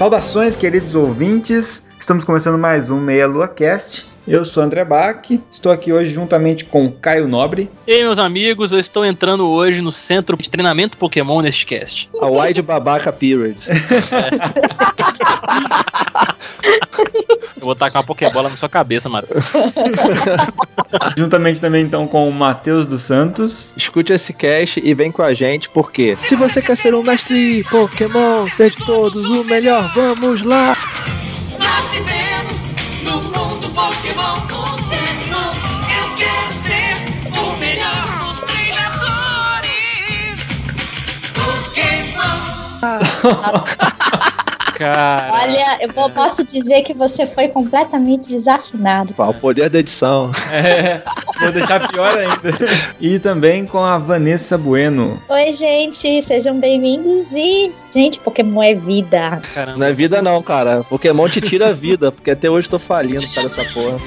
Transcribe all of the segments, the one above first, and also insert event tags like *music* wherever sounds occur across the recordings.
Saudações, queridos ouvintes. Estamos começando mais um Meia Lua Cast. Eu sou André Bach, estou aqui hoje juntamente com Caio Nobre. E aí, meus amigos, eu estou entrando hoje no centro de treinamento Pokémon neste cast. A Wide Babaca Period. Eu vou tacar uma Pokébola na sua cabeça, Matheus. *laughs* Juntamente também então com o Matheus dos Santos. Escute esse cast e vem com a gente, porque se você quer ser um mestre Pokémon, ser de todos o melhor, vamos lá! Nós vivemos Cara. Olha, eu vou- posso dizer que você foi completamente desafinado. Pá, o poder da edição. É, vou deixar pior ainda. E também com a Vanessa Bueno. Oi, gente, sejam bem-vindos e, gente, Pokémon é vida. Caramba. Não é vida não, cara. Pokémon te tira a vida, porque até hoje eu tô falindo, cara, essa porra.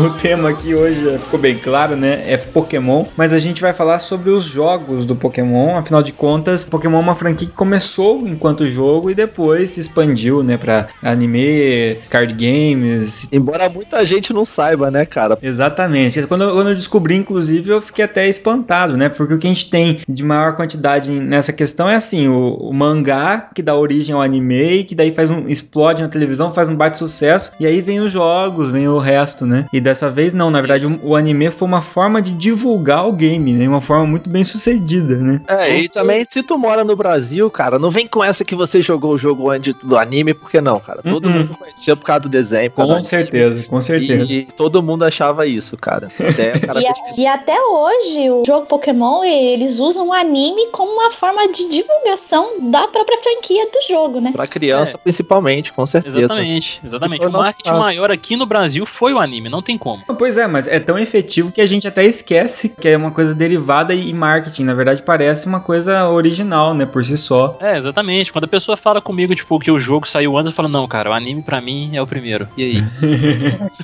O tema aqui hoje já ficou bem claro, né? É Pokémon, mas a gente vai falar sobre os jogos do Pokémon. Afinal de contas, Pokémon é uma franquia que começou enquanto jogo e depois se expandiu, né, para anime, card games. Embora muita gente não saiba, né, cara? Exatamente. Quando eu, quando eu descobri, inclusive, eu fiquei até espantado, né? Porque o que a gente tem de maior quantidade nessa questão é assim: o, o mangá que dá origem ao anime, que daí faz um explode na televisão, faz um baita sucesso, e aí vem os jogos, vem o resto, né? E dessa vez não, na verdade, o, o anime foi uma forma de divulgar o game, né? Uma forma muito bem sucedida, né? É, e também se tu mora no Brasil, cara, não vem com essa que você jogou o jogo antes do anime, porque não, cara. Todo Uhum. mundo conheceu por causa do desenho. por causa Com do certeza, com anime, certeza. E todo mundo achava isso, cara. Até cara E, a- e até hoje, o jogo Pokémon, eles usam o anime como uma forma de divulgação da própria franquia do jogo, né? Pra criança, principalmente, com certeza. Exatamente, exatamente. Foi O marketing maior aqui no Brasil foi o anime, não tem como. Pois é, mas é tão efetivo que a gente até esquece que é uma coisa derivada e marketing. Na verdade, parece uma coisa original, né? Por si só. É, exatamente. Quando a pessoa fala comigo, tipo, que o jogo saiu antes, eu falo, não, cara, o anime pra mim é o primeiro. E aí? *laughs*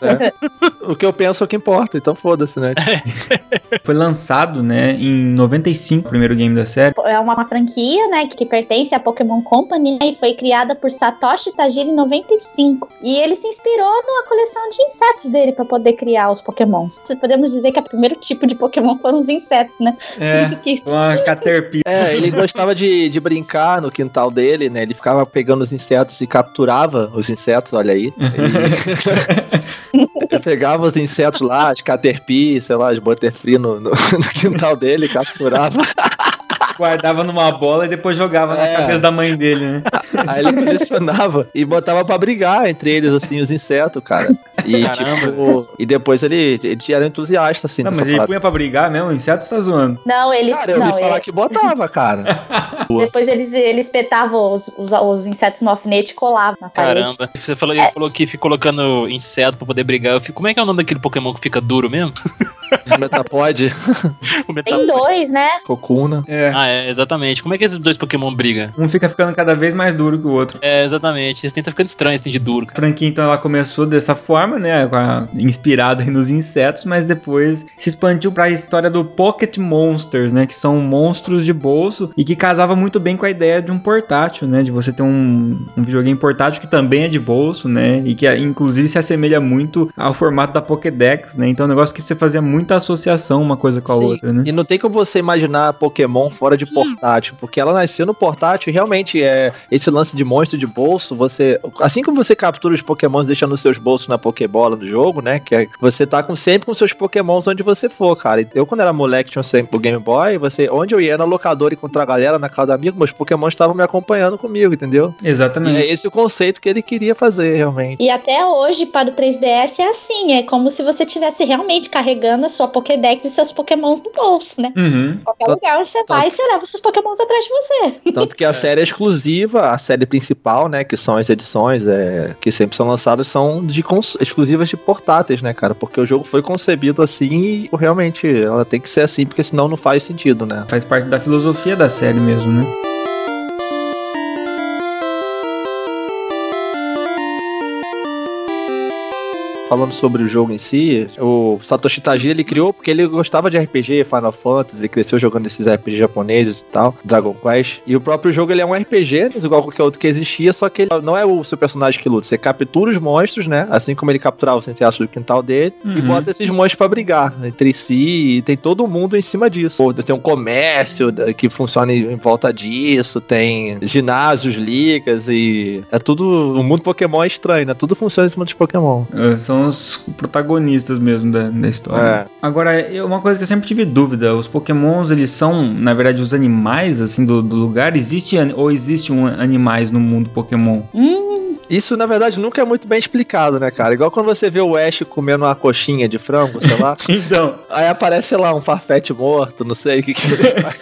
É. o que eu penso é o que importa, então foda-se, né? *laughs* Foi lançado, né, em 95, o primeiro game da série. É uma franquia, né, que pertence à Pokémon Company né, e foi criada por Satoshi Tajiri em 95. E ele se inspirou na coleção de insetos dele para poder criar os Pokémons. Podemos dizer que o primeiro tipo de Pokémon foram os insetos, né? É, *laughs* Que- uma Caterpillar. É, ele gostava de, de brincar no quintal dele, né? Ele ficava pegando os insetos e capturava os insetos, olha aí. Ele, *laughs* ele pegava os insetos lá, as Caterpie, sei lá, as Butterfree no, no, *laughs* no quintal dele, capturava. Guardava numa bola e depois jogava na É. cabeça da mãe dele, né? *laughs* Aí ele colecionava e botava pra brigar entre eles, assim, os insetos, cara. E, Caramba. tipo, e depois ele, ele era entusiasta, assim, Não, mas ele parada. punha pra brigar mesmo, o inseto tá zoando. Não, eles. Cara, eu não, ouvi falar é- que botava, cara. *laughs* Depois eles, eles espetavam os, os, os insetos no alfinete e colavam na parede. Caramba. Você falou, ele falou que fica colocando inseto pra poder brigar. Eu fico, como é que é o nome daquele Pokémon que fica duro mesmo? *laughs* *laughs* Metapod, O Metal... Tem dois, né? Cocuna. É. Ah, é, exatamente. Como é que esses dois Pokémon brigam? Um fica ficando cada vez mais duro que o outro. É, exatamente. Eles tentam ficando estranhos, assim, de duro. A franquia, então, ela começou dessa forma, né? com a- Inspirada aí nos insetos, mas depois se expandiu pra história do Pocket Monsters, né? Que são monstros de bolso e que casava muito bem com a ideia de um portátil, né? De você ter um, um videogame portátil que também é de bolso, né? E que inclusive se assemelha muito ao formato da Pokédex, né? Então é um negócio que você fazia muito muita associação uma coisa com a Sim. outra, né? E não tem como você imaginar Pokémon fora de portátil, porque ela nasceu no portátil e realmente é esse lance de monstro de bolso, você. Assim como você captura os Pokémons deixando os seus bolsos na Pokébola do jogo, né? Que é, você tá com, sempre com seus Pokémons onde você for, cara. Eu, quando era moleque, tinha sempre o Game Boy, você, onde eu ia na locadora encontrar a galera na casa do amigo, meus Pokémons estavam me acompanhando comigo, entendeu? E Exatamente. é esse o conceito que ele queria fazer, realmente. E até hoje, para o 3DS, é assim: é como se você estivesse realmente carregando a sua Pokédex e seus Pokémons no bolso, né? Uhum. Qualquer Tanto- lugar você vai, você leva seus Pokémons atrás de você. Tanto que a série é exclusiva, a série principal, né? Que são as edições é, que sempre são lançadas, são de cons- exclusivas de portáteis, né, cara? Porque o jogo foi concebido assim e realmente ela tem que ser assim, porque senão não faz sentido, né? Faz parte da filosofia da série mesmo, né? Falando sobre o jogo em si, o Satoshi Tajiri ele criou porque ele gostava de RPG, Final Fantasy, ele cresceu jogando esses RPG japoneses e tal, Dragon Quest. E o próprio jogo ele é um RPG, mas igual qualquer outro que existia, só que ele não é o seu personagem que luta. Você captura os monstros, né? Assim como ele capturava o Senseaço do quintal dele, e Uhum. bota esses monstros pra brigar entre si, e tem todo mundo em cima disso. Pô, tem um comércio que funciona em, volta disso, tem ginásios, ligas, e é tudo. O mundo Pokémon é estranho, né? Tudo funciona em cima dos Pokémon. É, São os protagonistas mesmo da, da história. É. Agora, uma coisa que eu sempre tive dúvida, os pokémons, eles são, na verdade, os animais, assim, do, do lugar? Existe, ou existe um animais no mundo pokémon? Hum, Isso, na verdade, nunca é muito bem explicado, né, cara? Igual quando você vê o Ash comendo uma coxinha de frango, sei lá. *laughs* Então, aí aparece, sei lá, um farfete morto, não sei o que que ele faz.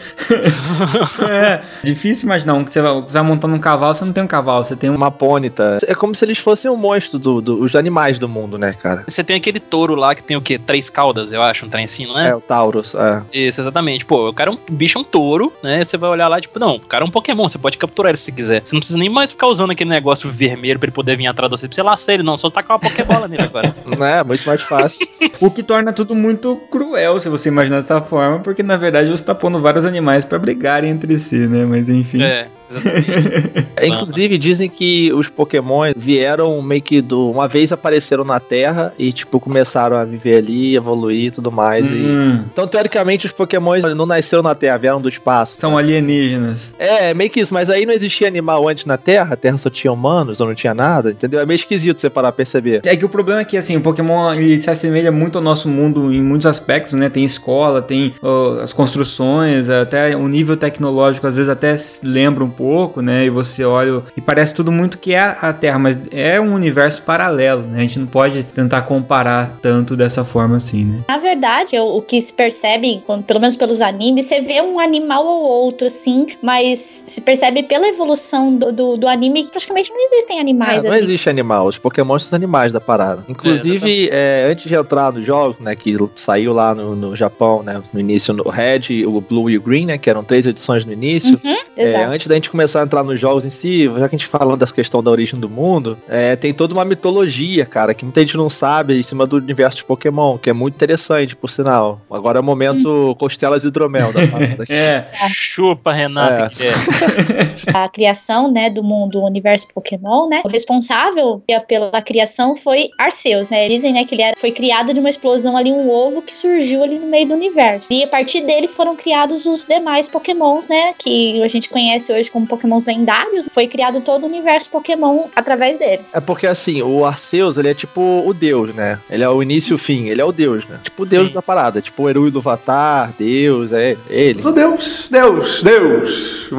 *laughs* é difícil imaginar um que você vai, você vai montando um cavalo, você não tem um cavalo, você tem um... Uma pônita. É como se eles fossem um monstro dos do, os animais do mundo, né, cara? Você tem aquele touro lá que tem o quê? Três caudas, eu acho, um trem assim, não é? É, o Taurus. É. Isso, exatamente. Pô, o cara é um bicho é um touro, né? Você vai olhar lá, tipo, não, o cara é um Pokémon, você pode capturar ele se quiser. Você não precisa nem mais ficar usando aquele negócio vermelho pra ele poder vir atrás de você, pra você laçar ele, não. Só tacar uma Pokébola nele agora. *laughs* Não é? Muito mais fácil. O que torna tudo muito cruel, se você imaginar dessa forma, porque, na verdade, você tá pondo vários animais pra brigarem entre si, né? Mas, enfim... É, *laughs* Inclusive, dizem que os Pokémon vieram meio que do. Uma vez apareceram na Terra e, tipo, começaram a viver ali, evoluir e tudo mais. e- Hum, Então, teoricamente, os Pokémon não nasceram na Terra, vieram do espaço. são alienígenas. É, meio que isso, mas aí não existia animal antes na Terra, a Terra só tinha humanos ou não tinha nada, entendeu? É meio esquisito você parar pra perceber. É que o problema é que, assim, o Pokémon ele se assemelha muito ao nosso mundo em muitos aspectos, né? Tem escola, tem ó, as construções, até o nível tecnológico às vezes até se lembra um pouco, né? E você olha e parece tudo muito que é a Terra, mas é um universo paralelo, né? A gente não pode tentar comparar tanto dessa forma assim, né? na verdade, o, que se percebe, quando- pelo menos pelos animes, você vê um animal ou outro, assim, mas se percebe pela evolução do, do, do anime que praticamente não existem É, animais não ali. existe animal, os Pokémon são os animais da parada. Inclusive, é, antes de entrar no jogo, né, que saiu lá no, no Japão, né, no início, no Red, o Blue e o Green, né, que eram três edições no início, É, Exato. antes da gente começar a entrar nos jogos em si, já que a gente falou dessa questão da origem do mundo, é, tem toda uma mitologia, cara, que muita gente não sabe em cima do universo de Pokémon, que é muito interessante, por sinal. Agora é o momento costelas e hidromel da parada. *laughs* É, Chupa, Renata, É. que é. *laughs* a criação, né, do mundo, do universo Pokémon, né? O responsável pela criação foi Arceus, né? Dizem, né, que ele era, foi criado de uma explosão ali, um ovo que surgiu ali no meio do universo. E a partir dele foram criados os demais Pokémons, né, que a gente conhece hoje como Pokémons lendários. Foi criado todo o universo Pokémon através dele. É porque assim, o Arceus, ele é tipo o deus, né? Ele é o início e o fim, ele é o deus, né? Tipo o deus Sim. da parada, tipo o Eru do Vatar, deus, é ele. Sou Deus, Deus, Deus. *laughs*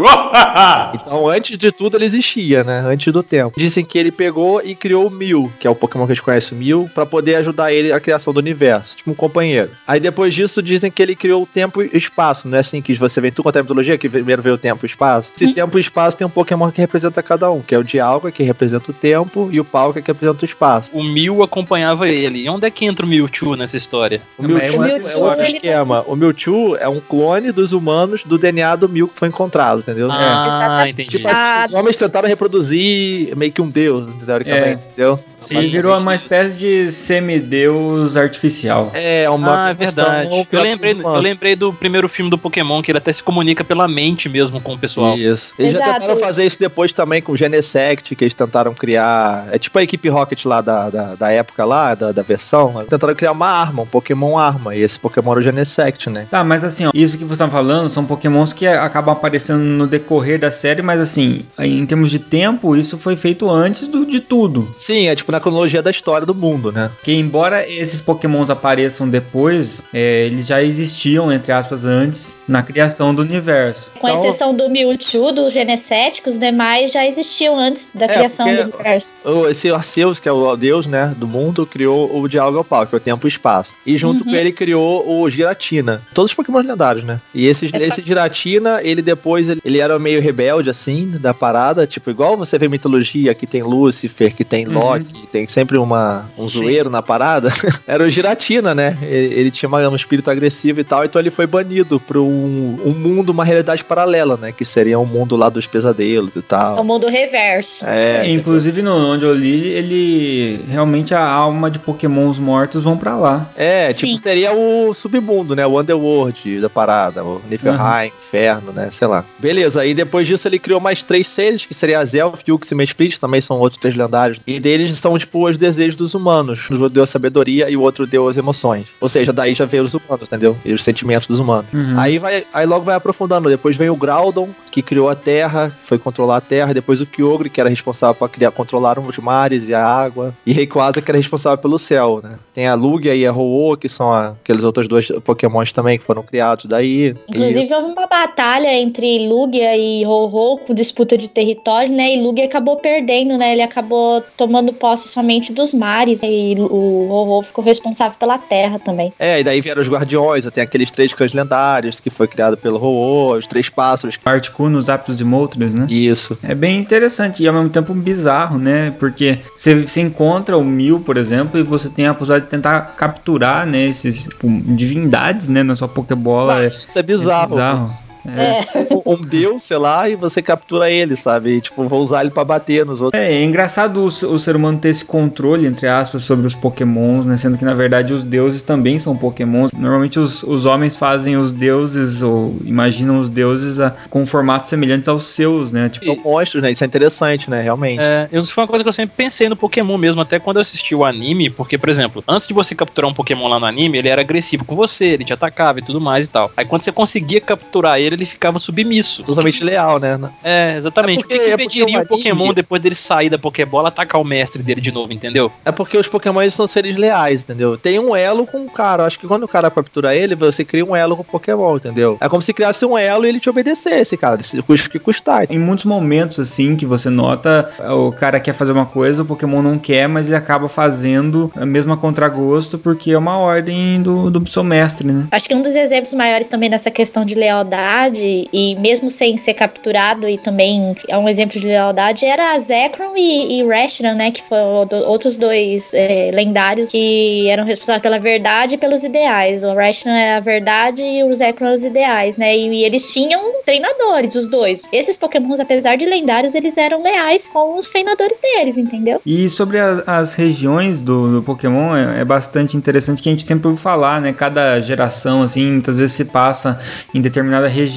Então, antes de tudo, ele existia, né? Antes do tempo. Dizem que ele pegou e criou o Mil, que é o Pokémon que a gente conhece, o Mil, pra poder ajudar ele a criação do universo, tipo um companheiro. Aí depois disso, dizem que ele criou o tempo e o espaço. Não é assim que você vem tu contra a mitologia, que primeiro veio o tempo e o espaço. Esse tempo e espaço tem um Pokémon que representa cada um, que é o Dialga, que representa o tempo, e o Palkia, que representa o espaço. O Mew acompanhava ele. E onde é que entra o Mewtwo nessa história? O Mas Mewtwo, o é Mewtwo, outro ele- esquema. O Mewtwo é um clone dos humanos do DNA do Mew que foi encontrado, entendeu? Ah, Exatamente. entendi. Tipo, Ah, os homens tentaram reproduzir meio que um deus, teoricamente, entendeu? Sim, ele virou uma espécie de semideus artificial. É, uma Ah, é verdade. Eu lembrei, eu lembrei do primeiro filme do Pokémon, que ele até se comunica pela mente mesmo com o pessoal. Isso. Eles já Exato. tentaram fazer isso depois também com o Genesect, que eles tentaram criar. É tipo a equipe Rocket lá da, da, da época lá, da, da versão. Tentaram criar uma arma, um Pokémon arma. E esse Pokémon era o Genesect, né? Tá, mas assim, ó, isso que você tá falando são pokémons que acabam aparecendo no decorrer da série, mas assim, em termos de tempo, isso foi feito antes do, de tudo. Sim, é tipo na cronologia da história do mundo, né? Que embora esses pokémons apareçam depois, é, eles já existiam, entre aspas, antes, na criação do universo. Com Então- exceção do Mewtwo, dos Os demais já existiam antes da É, criação porque- do universo. O- Esse Arceus, que é o deus, né, do mundo, criou o Diálogo ao Pau, que é o tempo e o espaço. E junto Uhum. com ele criou o Giratina. Todos os Pokémon lendários, né? E esse, É só- esse Giratina, ele depois, ele, ele era meio rebelde, assim, da parada. Tipo, igual você vê mitologia, que tem Lúcifer, que tem Uhum. Loki, que tem sempre uma, um Sim. zoeiro na parada. *laughs* era o Giratina, né? Ele, ele tinha uma- um espírito agressivo e tal, então ele foi banido para um, um mundo, uma realidade paralela, né? Que seria um mundo lá dos pesadelos e É o tal. mundo reverso. É, inclusive, no, onde eu li, ele realmente a alma de pokémons mortos vão pra lá. É, tipo, Sim. seria o submundo, né? O Underworld da parada, o Niflheim, Inferno, né? Sei lá. Beleza, aí depois disso ele criou mais três seres, que seria a Zelf, Yux e Mesprit, também são outros três lendários. E deles são, tipo, os desejos dos humanos. Um deu a sabedoria e o outro deu as emoções. Ou seja, daí já veio os humanos, entendeu? E os sentimentos dos humanos. Uhum. Aí, vai, aí logo vai aprofundando. Depois vem o Groudon, que criou a Terra, que foi controlar a Terra. Depois o Kyogre, que era responsável por criar, controlar os mares e a água. E Rayquaza, que era responsável pelo céu, né? Tem a Lugia e a Ho-Oh, que são a- aqueles outros dois pokémons também que foram criados daí. Inclusive, houve uma batalha entre Lugia e Ho-Ho com disputa de território, né? E Lugia acabou perdendo, né? Ele acabou tomando posse somente dos mares. E o Ho-Ho ficou responsável pela terra também. É, e daí vieram os Guardiões, tem aqueles três cães lendários, que foi criado pelo Ho-Oh, os três pássaros. Articuno, Zapdos e Moltres, né? Isso. É bem interessante e ao mesmo tempo bizarro, né? Porque você, você encontra o Mil, por exemplo, e você tem a possibilidade de tentar capturar, né, esses tipo, divindades, né, na sua Pokébola. É, Isso é bizarro. é bizarro. É. Um, um deus, sei lá, e você captura ele, sabe? E, tipo, vou usar ele pra bater nos outros. É, é engraçado o, o ser humano ter esse controle, entre aspas, sobre os pokémons, né? Sendo que, na verdade, os deuses também são pokémons. Normalmente os, os homens fazem os deuses, ou imaginam os deuses a- com formatos semelhantes aos seus, né? Tipo, São monstros, né? Isso é interessante, né? Realmente. É, isso foi uma coisa que eu sempre pensei no Pokémon mesmo, até quando eu assisti o anime, porque, por exemplo, antes de você capturar um Pokémon lá no anime, ele era agressivo com você, ele te atacava e tudo mais e tal. Aí quando você conseguia capturar ele, ele ficava submisso. Totalmente leal, né? É, exatamente. É porque- o que, que é impediria o o Pokémon, depois dele sair da Pokébola, atacar o mestre dele de novo, entendeu? É porque os Pokémons são seres leais, entendeu? Tem um elo com o cara. Acho que quando o cara captura ele, você cria um elo com o Pokémon, entendeu? É como se criasse um elo e ele te obedecesse, cara. Custa que custar. Em muitos momentos, assim, que você nota, o cara quer fazer uma coisa, o Pokémon não quer, mas ele acaba fazendo a mesma contragosto, porque é uma ordem do, do seu mestre, né? Acho que um dos exemplos maiores também nessa questão de lealdade, e mesmo sem ser capturado, e também é um exemplo de lealdade, era a Zekrom e, e Reshiram, né? Que foram outros dois é, lendários que eram responsáveis pela verdade e pelos ideais. O Reshiram era a verdade e o Zekrom os ideais, né? E, e eles tinham treinadores, os dois. Esses pokémons, apesar de lendários, eles eram leais com os treinadores deles, entendeu? E sobre a- as regiões do, do Pokémon, é, é bastante interessante que a gente sempre ouve falar, né? Cada geração, assim, muitas vezes se passa em determinada região.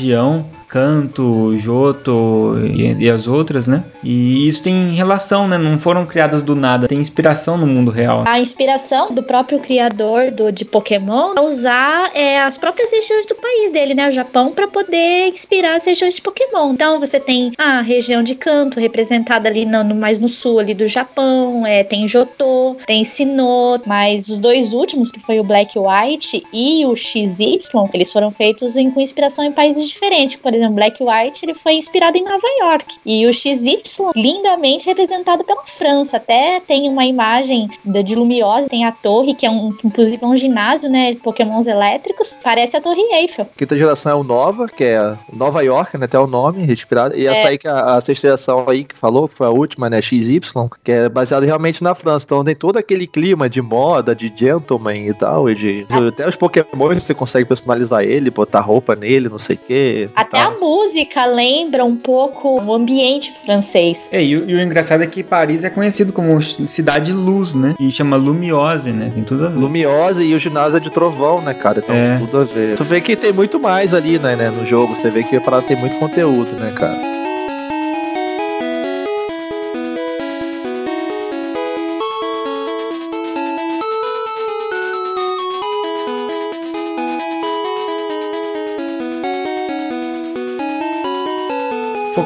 Kanto, Johto e, e as outras, né? E isso tem relação, né? Não foram criadas do nada, tem inspiração no mundo real. A inspiração do próprio criador do, de Pokémon é usar é, as próprias regiões do país dele, né? O Japão, para poder inspirar as regiões de Pokémon. Então você tem a região de Kanto, representada ali no, no- mais no sul ali do Japão. É, tem Johto, tem Sinnoh, mas os dois últimos, que foi o Black White e o XY, eles foram feitos em- com inspiração em países diferentes. Por exemplo, Black White ele foi inspirado em Nova York. E o XY, lindamente representado pela França. Até tem uma imagem de Lumiosa, tem a torre, que é um, inclusive é um ginásio, né? De pokémons elétricos. Parece a Torre Eiffel. Quinta geração é o Nova, que é Nova York, né? Até o nome, respirado. E essa É. aí que a, a sexta geração aí que falou, que foi a última, né? XY, que é baseada realmente na França. Então tem todo aquele clima de moda, de gentleman e tal. E de, até os Pokémon você consegue personalizar ele, botar roupa nele, não sei o quê. Até tal. a música lembra um pouco o ambiente francês. É, e, o- e o engraçado é que Paris é conhecido como cidade luz, né? E chama Lumiose, né? Tem tudo a ver. Lumiosa e o ginásio é de trovão, né, cara? Então, É. tudo a ver. Tu vê que tem muito mais ali, né, né, no jogo. Você vê que a parada tem muito conteúdo, né, cara?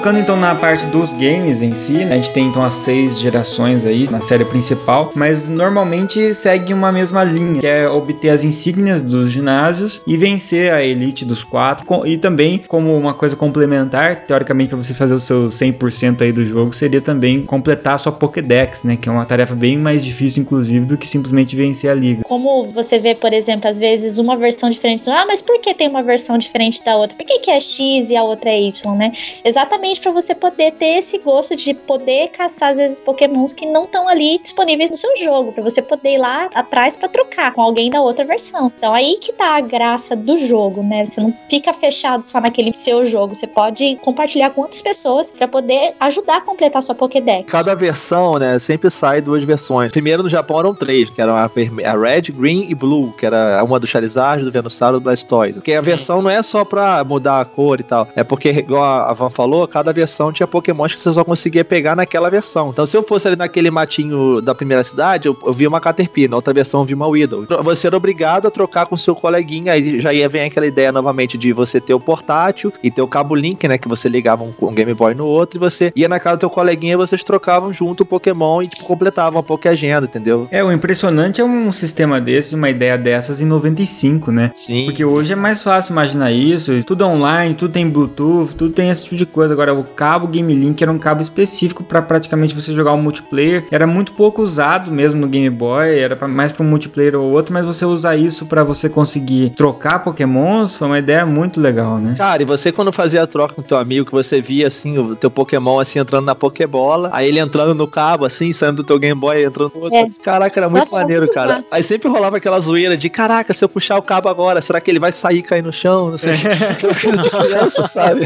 Focando então na parte dos games em si, né, a gente tem então as seis gerações aí na série principal, mas normalmente segue uma mesma linha, que é obter as insígnias dos ginásios e vencer a elite dos quatro. E também, como uma coisa complementar, teoricamente para você fazer o seu 100% aí do jogo, seria também completar a sua Pokédex, né, que é uma tarefa bem mais difícil, inclusive, do que simplesmente vencer a liga. Como você vê, por exemplo, às vezes uma versão diferente. Ah, mas por que tem uma versão diferente da outra? Por que, que é X e a outra é Y, né? Exatamente para você poder ter esse gosto de poder caçar, às vezes, pokémons que não estão ali disponíveis no seu jogo. para você poder ir lá atrás para trocar com alguém da outra versão. Então aí que tá a graça do jogo, né? Você não fica fechado só naquele seu jogo. Você pode compartilhar com outras pessoas para poder ajudar a completar sua Pokédex. Cada versão, né, sempre sai duas versões. Primeiro no Japão eram três, que eram a, a Red, Green e Blue, que era uma do Charizard, do Venusaur e do Blastoise. Porque a versão não é só pra mudar a cor e tal, é porque, igual a Van falou, cada versão tinha pokémons que você só conseguia pegar naquela versão. Então se eu fosse ali naquele matinho da primeira cidade, eu, eu via uma Caterpie, na outra versão eu vi uma Weedle. Então, Você era obrigado a trocar com seu coleguinha, aí já ia vir aquela ideia novamente de você ter o portátil e ter o cabo link, né, que você ligava um, um Game Boy no outro e você ia na casa do teu coleguinha e vocês trocavam junto o Pokémon e tipo, completavam a Poké Agenda, entendeu? É, o impressionante é um sistema desse, uma ideia dessas em 95, né? Sim. Porque hoje é mais fácil imaginar isso, tudo online, tudo tem Bluetooth, tudo tem esse tipo de coisa. Agora, o cabo Game Link era um cabo específico para praticamente você jogar um multiplayer. Era muito pouco usado mesmo no Game Boy, era pra, mais para um multiplayer ou outro, mas você usar isso para você conseguir trocar Pokémons foi uma ideia muito legal, né? Cara, e você quando fazia a troca com teu amigo, que você via assim, o teu Pokémon assim entrando na Pokébola, aí ele entrando no cabo, assim, saindo do teu Game Boy, entrando no outro. É. Caraca, era muito Nossa, era maneiro, muito cara. massa. Aí sempre rolava aquela zoeira de caraca, se eu puxar o cabo agora, será que ele vai sair e cair no chão? Não sei. *laughs* de criança, sabe?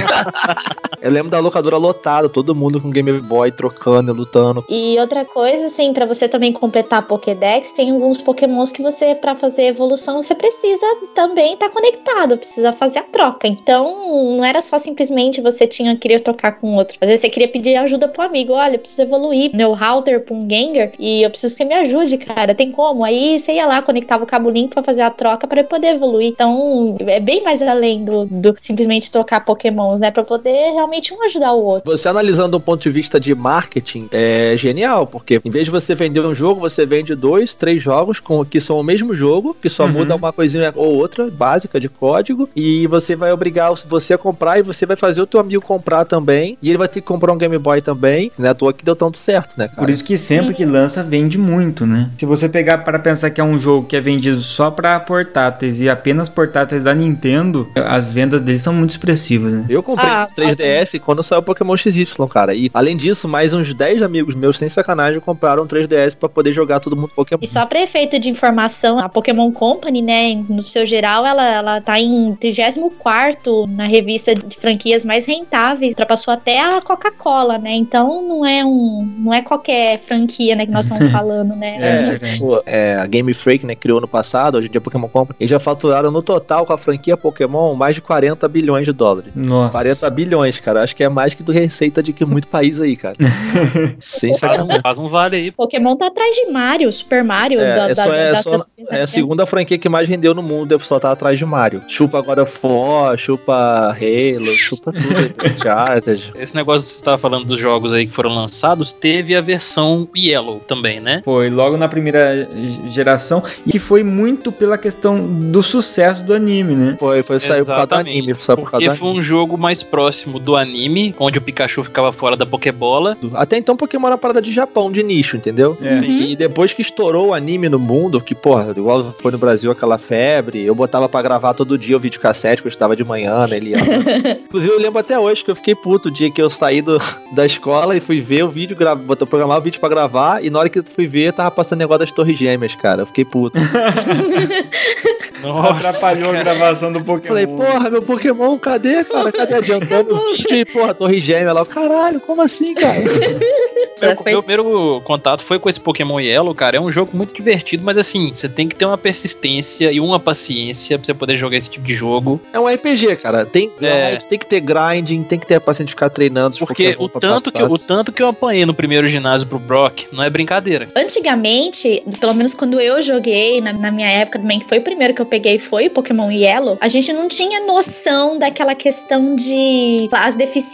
*laughs* eu lembro da locadora lotada, todo mundo com Game Boy trocando, lutando. E outra coisa, assim, pra você também completar Pokédex, tem alguns Pokémons que você, pra fazer evolução, você precisa também estar conectado, precisa fazer a troca. Então, não era só simplesmente você tinha queria trocar com outro. Às vezes você queria pedir ajuda pro amigo, olha, preciso evoluir meu router pra um Gengar e eu preciso que me ajude, cara. Tem como? Aí você ia lá, conectava o cabo link pra fazer a troca pra poder evoluir. Então, é bem mais além do, do simplesmente trocar Pokémons, né? Pra poder realmente um ajudar o outro. Você analisando do ponto de vista de marketing, é genial, porque em vez de você vender um jogo, você vende dois, três jogos com, que são o mesmo jogo, que só Uhum. muda uma coisinha ou outra, básica de código, e você vai obrigar você a comprar e você vai fazer o teu amigo comprar também, e ele vai ter que comprar um Game Boy também, né? À toa que deu tanto certo, né, cara? Por isso que sempre que lança vende muito, né? Se você pegar para pensar que é um jogo que é vendido só para portáteis e apenas portáteis da Nintendo, as vendas deles são muito expressivas, né? Eu comprei Ah, um 3DS quando saiu o Pokémon XY, cara. E além disso, mais uns 10 amigos meus, sem sacanagem, compraram um 3DS pra poder jogar todo mundo Pokémon. E só para efeito de informação, a Pokémon Company, né, no seu geral, ela, ela tá em 34 na revista de franquias mais rentáveis, ultrapassou até a Coca-Cola, né? Então não é um, não é qualquer franquia, né, que nós estamos *laughs* falando, né? É, É, pô, é, a Game Freak, né, criou no passado, hoje em dia a Pokémon Company, eles já faturaram no total com a franquia Pokémon mais de 40 bilhões de dólares. Nossa. 40 bilhões, cara. Acho que é mais que do receita de que muito país aí, cara. *laughs* Sem Faz um, faz um vale aí. Pokémon tá atrás de Mario, Super Mario, É, da, é da, só- é da- só- É a segunda franquia que mais rendeu no mundo, só tá atrás de Mario. Chupa agora For, chupa Halo, chupa tudo. Uncharted. *laughs* Esse negócio que você tava falando dos jogos aí que foram lançados, teve a versão Yellow também, né? Foi logo na primeira geração e que foi muito pela questão do sucesso do anime, né? Foi, foi saiu por causa do Exatamente. anime. Saiu por causa Porque do foi um jogo mais próximo do anime, onde o Pikachu ficava fora da Pokébola. anime. Até então Pokémon era uma parada de Japão, de nicho, entendeu? É. E depois que estourou o anime no mundo, que, porra, igual foi no Brasil aquela febre, eu botava pra gravar todo dia o videocassete, que eu estava de manhã, né? Ele. *laughs* Inclusive, eu lembro até hoje que eu fiquei puto o dia que eu saí do, da escola e fui ver o vídeo, gra... botou programar o vídeo pra gravar, e na hora que eu fui ver, tava passando negócio das torres gêmeas, cara. Eu fiquei puto. *laughs* Atrapalhou a gravação do Pokémon. Falei, porra, meu Pokémon, cadê, cara? Cadê adiantando? E, porra, torre gêmea lá. Caralho, como assim, cara? *laughs* Meu, Foi- meu primeiro contato foi com esse Pokémon Yellow, cara. É um jogo muito divertido, mas assim, você tem que ter uma persistência e uma paciência pra você poder jogar esse tipo de jogo. É um RPG, cara. Tem grind, É. tem que ter grinding, tem que ter a paciência de ficar treinando. Porque o tanto, que, passar. o tanto que eu apanhei no primeiro ginásio pro Brock não é brincadeira. Antigamente, pelo menos quando eu joguei, na, na minha época também, que foi o primeiro que eu peguei, foi o Pokémon Yellow, a gente não tinha noção daquela questão de as deficiências,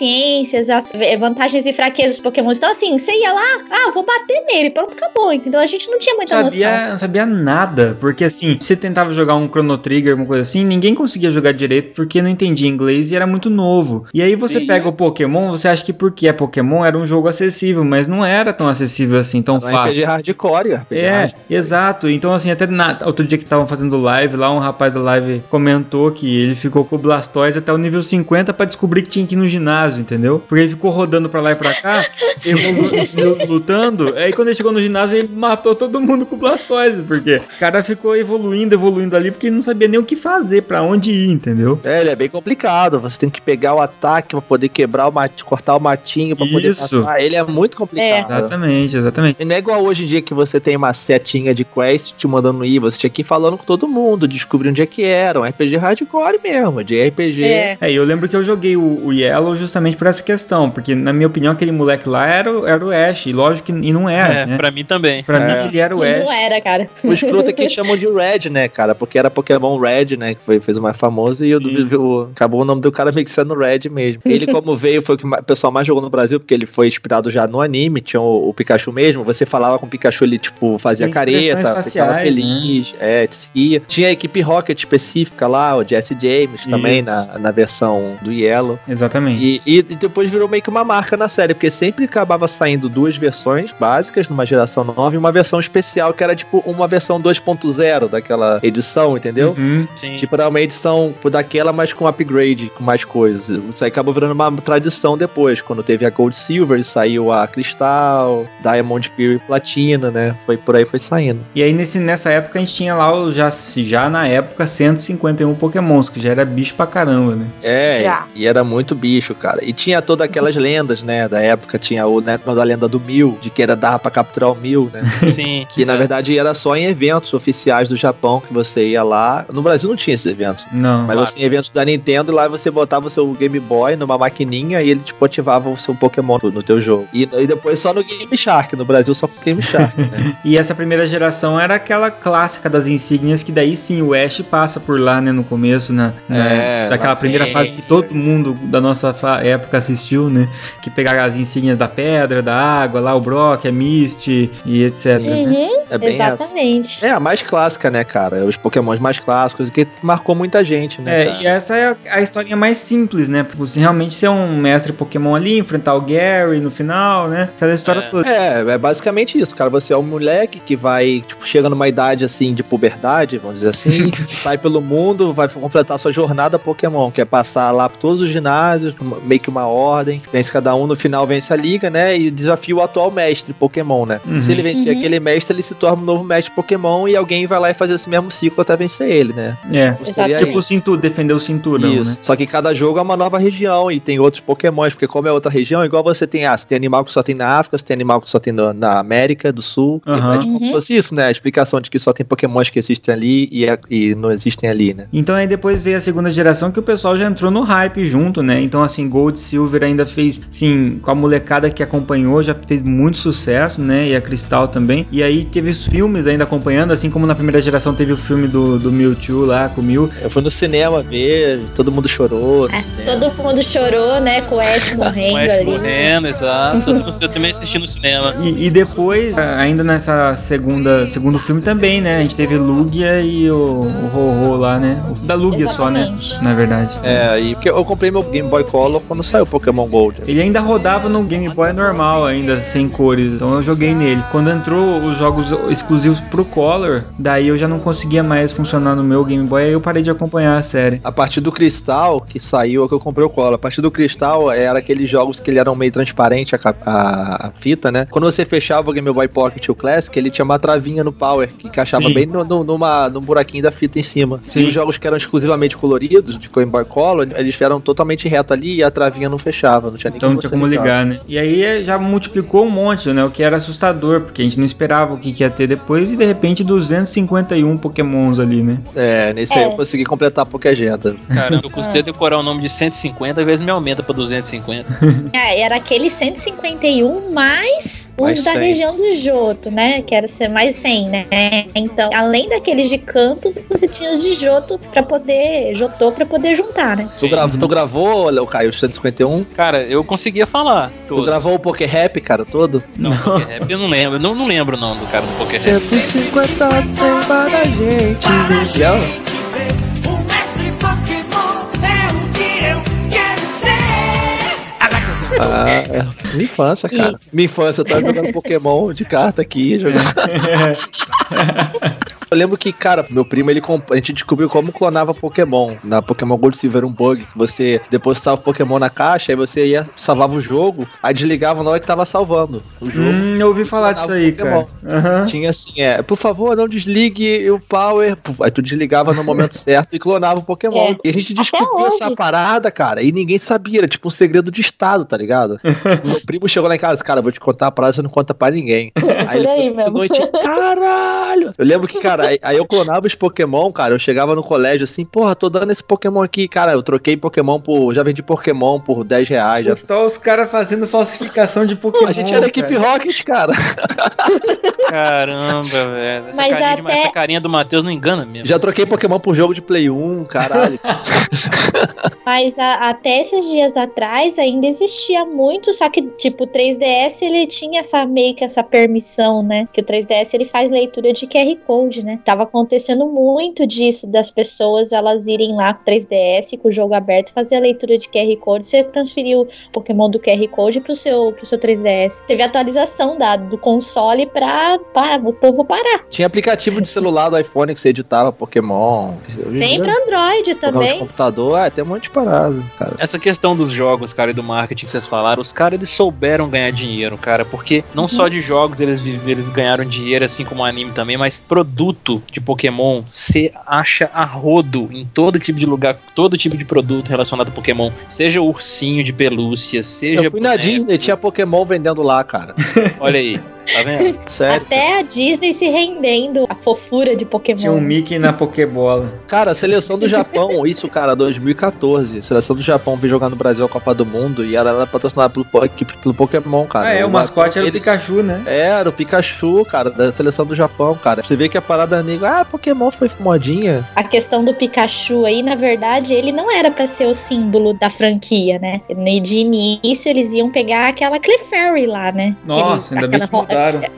as eh, vantagens e fraquezas dos Pokémon. Então, assim, você ia lá, ah, vou bater nele, pronto, acabou. Entendeu? A gente não tinha muita noção. sabia, não sabia nada, porque assim, você tentava jogar um Chrono Trigger, uma coisa assim, ninguém conseguia jogar direito porque não entendia inglês e era muito novo. E aí você Sim. pega o Pokémon, você acha que porque é Pokémon era um jogo acessível, mas não era tão acessível assim, tão Não é fácil. RPG hardcore, RPG É, hard- exato. Então, assim, até na, outro dia que estavam fazendo live lá, um rapaz da live comentou que ele ficou com o Blastoise até o nível 50 pra descobrir que tinha que ir no ginásio, entendeu? Porque ele ficou rodando pra lá e pra cá, *laughs* evolu- lutando. Aí quando ele chegou no ginásio, ele matou todo mundo com o Blastoise, porque o cara ficou evoluindo, evoluindo ali, porque ele não sabia nem o que fazer, pra onde ir, entendeu? É, ele é bem complicado. Você tem que pegar o ataque pra poder quebrar o matinho, cortar o matinho pra poder Isso. passar. Ele é muito complicado. Exatamente, exatamente. E não é igual hoje em dia que você tem uma setinha de quest te mandando ir, você tinha que ir falando com todo mundo, descobrir onde é que era. Um RPG hardcore mesmo, de RPG. É. É, e eu lembro que eu joguei o, o Yellow justamente por essa questão, porque na minha opinião aquele moleque lá era, o- era o Ash, e lógico que e não era, É, né? pra mim também. Pra É. mim ele era o E Ash. não era, cara. O escroto aqui chamam de Red, né, cara? Porque era Pokémon Red, né? Que foi, fez o mais famoso e o, acabou o nome do cara meio que sendo Red mesmo. Ele, *laughs* como veio, foi o que o pessoal mais jogou no Brasil, porque ele foi inspirado já no anime, tinha o, o Pikachu mesmo. Você falava com o Pikachu, ele, tipo, fazia Tem careta, ficava faciais, feliz, é, te seguia. Tinha a equipe Rocket específica lá, o Jesse James também, Isso. na, na versão do Yellow. Exatamente. E, e depois virou meio que uma marca na série, porque sempre acabava saindo duas versões básicas numa geração nova e uma versão especial que era tipo uma versão 2.0 daquela edição, entendeu? Uhum. Sim. Tipo, era uma edição daquela, mas com upgrade, com mais coisas. Isso aí acabou virando uma tradição depois, quando teve a Gold Silver e saiu a Cristal, Diamond Pearl e Platina, né? Foi por aí, foi saindo. E aí nesse, nessa época a gente tinha lá o, já, já na época 151 Pokémons, que já era bicho pra caramba, né? É, Já. e era muito bicho, cara. E tinha todas aquelas lendas, né? Da época, tinha o né, da lenda do Mil, de que era dava pra capturar o Mil, né? *laughs* Sim. Que na É. verdade era só em eventos oficiais do Japão que você ia lá. No Brasil não tinha esses eventos. Não. Mas Claro. você em eventos da Nintendo, lá você botava o seu Game Boy numa maquininha e ele tipo ativava o seu Pokémon no, teu jogo. E, e depois só no Game Shark, no Brasil só com Game *laughs* Shark, né? E essa primeira geração era aquela clássica das insígnias, que daí sim o Ash passa por lá, né, no começo, na, É, daquela primeira sim. fase que todo mundo da nossa fa- época assistiu, né? Que pegava as insígnias da pedra, da água, lá o Brock, a Misty e etc. né? Uhum, É bem essa. exatamente. É a mais clássica, né, cara? Os Pokémons mais clássicos que marcou muita gente, né? É, cara? e essa é a, a historinha mais simples, né? Porque você realmente ser um mestre Pokémon ali, enfrentar o Gary no final, né? Aquela história É. toda. É, é basicamente isso, cara. Você é um moleque que vai, tipo, chega numa idade assim de puberdade, vamos dizer assim, *laughs* sai pelo mundo, vai completar sua jornada Pokémon, que é passar lá por todos os ginásios, meio que uma ordem, vence cada um, no final vence a liga, né? E desafia o atual mestre Pokémon, né? Uhum. Se ele vencer Uhum. aquele mestre, ele se torna um novo mestre Pokémon e alguém vai lá e fazer esse mesmo ciclo até vencer ele, né? É. Seria Tipo o cinturão, defender o cinturão, isso. né? Só que cada jogo é uma nova região e tem outros pokémons, porque como é outra região, igual você tem, ah, você tem animal que só tem na África, você tem animal que só tem no- na América do Sul. Aham. É tipo como se fosse isso, né? A explicação de que só tem pokémons que existem ali e, é- e não existem ali, né? Então aí depois veio a segunda geração que o pessoal já entrou no hype junto, né? Então assim, Gold Silver ainda fez, assim, com a molecada que acompanhou, já fez muito sucesso, né? E a Cristal também. E aí teve os filmes ainda acompanhando, assim como na primeira geração teve o filme do, do Mewtwo lá, com o Mew. Eu fui no cinema ver, todo mundo chorou. É, todo mundo chorou, né, com o Ash *laughs* morrendo Com Ash ali. morrendo, exato. *laughs* Eu também assisti no cinema. E, e depois, ainda nessa segunda, segundo filme também, né? A gente teve Lugia e o, o Ho-Ho lá, né? O da Lugia só, né? Exatamente. Na verdade. É, e porque eu comprei meu Game Boy Color quando saiu o Pokémon Gold. Ele ainda rodava no Game Boy normal, ainda sem cores, então eu joguei nele. Quando entrou os jogos exclusivos pro Color, daí eu já não conseguia mais funcionar no meu Game Boy, aí eu parei de acompanhar a série. A partir do Cristal, que saiu, é que eu comprei o Color. A partir do Cristal, era aqueles jogos que ele eram meio transparente, a, a- a fita, né? Quando você fechava o Game Boy Pocket e o Classic, ele tinha uma travinha no Power, que encaixava Sim. bem no, no, numa, num buraquinho da fita em cima. Sim. E os jogos que eram exclusivamente coloridos, de Game Boy Color, eles eram totalmente reto ali e a travinha não fechava, não tinha nem Então não tinha como ligar, né? E aí eh, já multiplicou um monte, né? O que era assustador, porque a gente não esperava o que, que ia ter depois e de repente 251 Pokémons ali, né? É, nesse aí É. eu consegui completar a Pokéagenda. Caramba, *laughs* eu custei decorar o nome de 150, às vezes me aumenta pra 250. *laughs* É, era aquele 151 mais os Mais da 100. região do Joto, né? Que era ser mais 100, né? Então, além daqueles de canto, você tinha os de Joto pra poder. Jotô pra poder juntar, né? Tu, gra- tu gravou, Léo Caio, os 151? Cara, eu conseguia falar. Tu todos. gravou o Poké Rap, cara, todo? Não, Poké Rap eu não lembro. Não, não lembro o nome do cara do Poké Rap. 150 tem para gente. O Ah, é. Minha infância, cara. Minha infância, eu tava jogando Pokémon de carta aqui, jogando. *laughs* Eu lembro que, cara, meu primo, ele comp... a gente descobriu como clonava Pokémon. Na Pokémon Gold Silver, um bug, que você depositava o Pokémon na caixa, aí você ia, salvava o jogo, aí desligava na hora que tava salvando o jogo. Hum, eu ouvi falar disso aí, cara. Aham. Tinha assim, é, por favor, não desligue o power. Aí tu desligava no momento *laughs* certo e clonava o Pokémon. É. E a gente descobriu essa parada, cara, e ninguém sabia, era tipo um segredo de estado, tá ligado? *laughs* Meu primo chegou lá em casa, cara, vou te contar a parada, você não conta pra ninguém. *laughs* Aí ele aí foi noite, caralho! Eu lembro que, cara, aí, aí eu clonava os Pokémon, cara, eu chegava no colégio assim, porra, tô dando esse Pokémon aqui, cara, eu troquei Pokémon por, já vendi Pokémon por 10 reais, já... Puta, os caras fazendo falsificação de Pokémon. A gente era equipe cara. Rocket, cara. *laughs* Caramba, velho. Essa, Mas carinha de- até- essa carinha do Matheus não engana mesmo. Já troquei Pokémon por jogo de Play 1, caralho. Mas a- até esses dias atrás ainda existia muito, só que tipo o 3DS ele tinha essa meio que essa permissão, né? Que o 3DS ele faz leitura de QR Code, né? Tava acontecendo muito disso das pessoas elas irem lá com o 3DS com o jogo aberto fazer a leitura de QR Code, você transferiu o Pokémon do QR Code pro seu pro seu 3DS. Teve atualização da, do console pra, pra o povo parar. Tinha aplicativo de celular do iPhone que você editava Pokémon. Tem pra Android também. computador, ah, tem um monte de parada, cara. Essa questão dos jogos, cara, e do marketing que vocês falaram, os caras eles souberam ganhar dinheiro, cara, porque não só de jogos eles, eles ganharam dinheiro, assim como o anime também, mas produto de Pokémon você acha a rodo em todo tipo de lugar, todo tipo de produto relacionado a Pokémon, seja ursinho de pelúcia, seja. Eu fui na boneco, Disney, tinha Pokémon vendendo lá, cara. Olha aí, tá vendo? *laughs* Sério. Até a Disney se rendendo a fofura de Pokémon. Tinha um Mickey na Pokébola. Cara, a seleção do Japão, *laughs* isso, cara, 2014. A seleção do Japão veio jogar no Brasil a Copa do Mundo e ela era patrocinada pelo, pelo Pokémon, cara. ah, é, o mascote era o eles- Pikachu, né? Era o Pikachu, cara, da seleção do Japão, cara. Você vê que a parada negra, ah, Pokémon foi modinha. A questão do Pikachu aí, na verdade, ele não era pra ser o símbolo da franquia, né? De início, eles iam pegar aquela Clefairy lá, né? Nossa, Ele- ainda bem que mudaram. *laughs*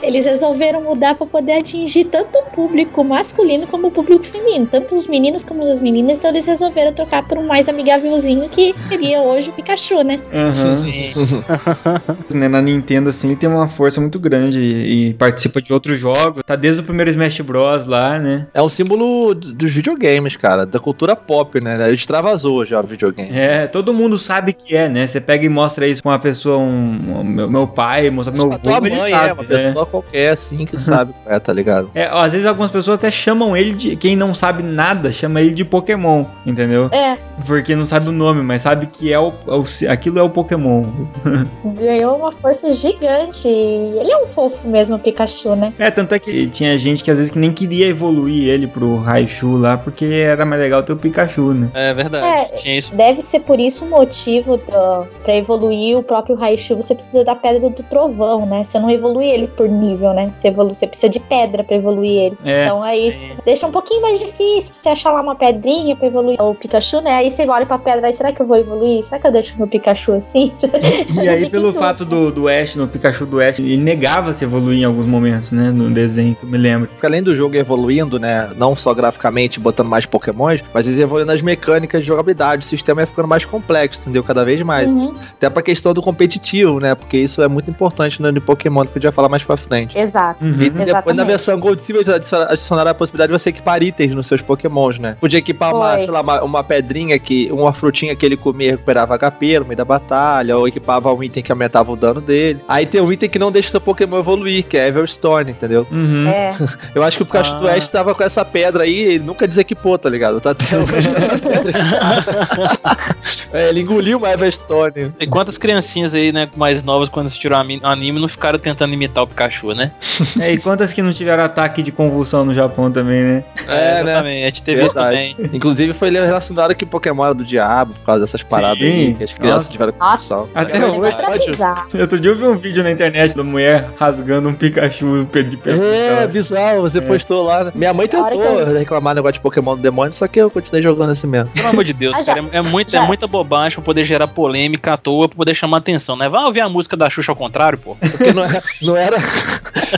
Eles resolveram mudar pra poder atingir tanto o público masculino como o público feminino. Tanto os meninos como as meninas. Então eles resolveram trocar por um mais amigávelzinho, que seria hoje o Pikachu, né? *laughs* Né, Na Nintendo, assim, ele tem uma força muito grande e, e participa de outros jogos. Tá desde o primeiro Smash Bros. lá, né? É um símbolo dos videogames, cara, da cultura pop, né? Ele extravasou já o videogame. É, todo mundo sabe que é, né? Você pega e mostra isso pra uma pessoa, um, um- meu, meu pai, mostra pro meu a tua mãe sabe. é uma né? pessoa qualquer assim que sabe qual é, tá ligado? É, ó, às vezes algumas pessoas até chamam ele de. Quem não sabe nada, chama ele de Pokémon, entendeu? É, Porque não sabe o nome, mas sabe que é o, é o- aquilo é o Pokémon. *laughs* ganhou uma força gigante. E ele é um fofo mesmo, o Pikachu, né? É, tanto é que tinha gente que às vezes que nem queria evoluir ele pro Raichu lá, porque era mais legal ter o Pikachu, né? É verdade, É. tinha isso. Deve ser por isso o motivo do, pra evoluir o próprio Raichu, você precisa da pedra do trovão, né? Você não evolui ele por nível, né? Você, evolu você precisa de pedra pra evoluir ele. É. Então aí isso deixa um pouquinho mais difícil pra você achar lá uma pedrinha pra evoluir o Pikachu, né? Aí você olha pra pedra, aí será que eu vou evoluir? Será que eu deixo meu Pikachu assim? *laughs* E aí, pelo fato do, do Ash, no Pikachu do Ash, ele negava se evoluir em alguns momentos, né? No desenho, que eu me lembro. Porque além do jogo evoluindo, né? Não só graficamente, botando mais pokémons, mas eles evoluindo as mecânicas de jogabilidade. O sistema ia ficando mais complexo, entendeu? Cada vez mais. Uhum, Até pra questão do competitivo, né? Porque isso é muito importante no Pokémon, que a gente vai falar mais pra frente. Exato. Uhum. E depois na Exatamente. versão Gold Silver eles adicionaram a possibilidade de você equipar itens nos seus pokémons, né? Podia equipar uma, sei lá, uma, uma pedrinha que. uma frutinha que ele comia e recuperava HP no meio da batalha, ou equipava um item que aumentava o dano dele. Aí tem um item que não deixa seu Pokémon evoluir, que é Everstone, entendeu? Uhum. É. *laughs* Eu acho que o Pikachu do Ah. Oeste tava com essa pedra aí e ele nunca desequipou, tá ligado? Tá até hoje. *laughs* é, ele engoliu uma Everstone. E quantas criancinhas aí, né, mais novas, quando assistiram anime, não ficaram tentando imitar o Pikachu, né? *laughs* É, e quantas que não tiveram ataque de convulsão no Japão também, né? É, né? exatamente. Teve isso também. Inclusive foi relacionado que Pokémon era do diabo, por causa dessas paradas Sim. aí, que as crianças Nossa. tiveram Nossa, condição. Até o negócio era bizarro. Outro dia eu vi um vídeo na internet da mulher rasgando um Pikachu de perfil. É, bizarro, você postou lá. né? Minha mãe A tentou que reclamar negócio de Pokémon do demônio, só que eu continuei jogando assim mesmo. Pelo amor de Deus, Ah, cara, é, é muito, já. é muita bobagem pra poder gerar polêmica à toa, pra poder chamar atenção, né? Vai ouvir a música da Xuxa ao contrário, pô. *laughs* Porque não era, não era,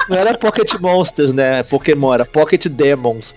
não era Pocket Monsters, né? Pokémon, era Pocket Demons.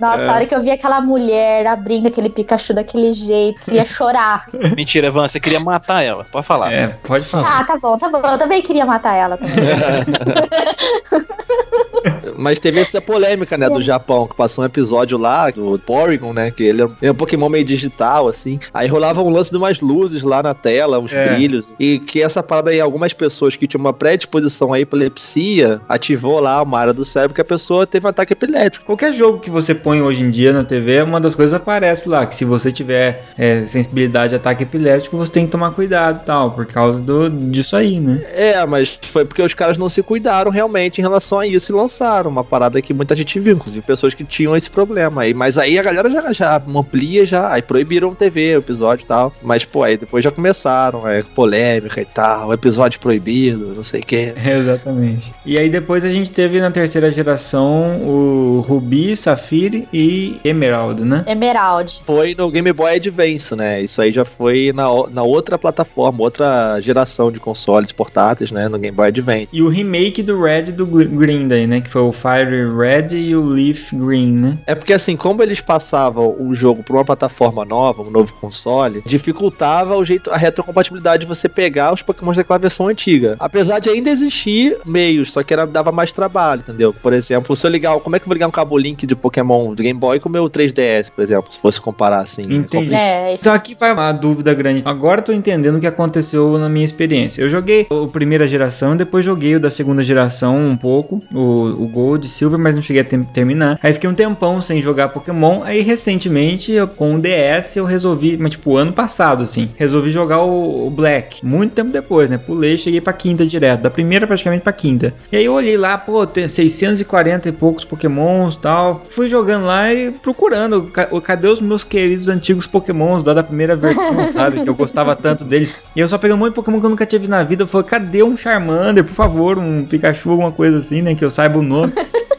Nossa, a hora que eu vi aquela mulher abrindo aquele Pikachu daquele jeito, queria chorar. Mentira, Evan, você queria matar ela. Pode falar. É, pode falar. Ah, tá bom, tá bom. Eu também queria matar ela também. *laughs* Mas teve essa polêmica, né, do Japão, que passou um episódio lá, do Porygon, né, que ele é um- é um Pokémon meio digital, assim. Aí rolava um lance de umas luzes lá na tela, uns É. brilhos. E que essa parada aí, algumas pessoas que tinham uma predisposição à epilepsia, ativou lá uma área do cérebro que a pessoa teve um ataque epilético. Qualquer jogo que você põe hoje em dia na TV, uma das coisas aparece lá, que se você tiver é, sensibilidade a ataque epilético, você tem que tomar cuidado e tal, por causa do, disso aí, né? É, mas foi porque os caras não se cuidaram realmente em relação a isso e lançaram uma parada que muita gente viu, inclusive pessoas que tinham esse problema aí. Mas aí a galera já, já amplia já, aí proibiram TV, o episódio e tal. Mas, pô, aí depois já começaram, é, polêmica e tal, episódio proibido, não sei o quê. *laughs* Exatamente. E aí depois a gente teve na terceira geração o Ruby, Safire e Emerald, né? Emerald. Foi no Game Boy Advance, né? Isso aí já foi na, o- na outra plataforma, outra geração de consoles portáteis, né? No Game Boy Advance. E o remake do Red e do Green daí, né? Que foi o Fire Red e o Leaf Green, né? É porque assim, como eles passavam o jogo para uma plataforma nova, um novo console, dificultava o jeito, a retrocompatibilidade de você pegar os Pokémon daquela versão antiga. Apesar de ainda existir meios, só que era, dava mais trabalho, entendeu? Por exemplo, se eu ligar, como é que eu vou ligar um cabo Link de Pokémon do Game Boy com o meu 3DS, por exemplo, se fosse comparar assim. Entendi. É, Então aqui vai uma dúvida grande. Agora eu tô entendendo o que aconteceu na minha experiência. Eu joguei o primeira geração, depois joguei o da segunda geração um pouco, o, o Gold, Silver, mas não cheguei a terminar. Aí fiquei um tempão sem jogar Pokémon. Aí recentemente, eu- com o DS, eu resolvi, mas tipo, ano passado, assim, resolvi jogar o, o Black. Muito tempo depois, né? Pulei, cheguei pra quinta direto, da primeira praticamente pra quinta. E aí eu olhei lá, pô, tem 640 e poucos Pokémons e tal. Fui jogando lá e procurando, ca- cadê os meus queridos antigos Pokémons lá da primeira versão, *laughs* sabe? Que eu gostava tanto deles. E eu só peguei um monte de Pokémon que eu nunca tive na vida. Eu falei, cadê um Charmander, por favor, um Pikachu, alguma coisa assim, né? Que eu saiba o nome.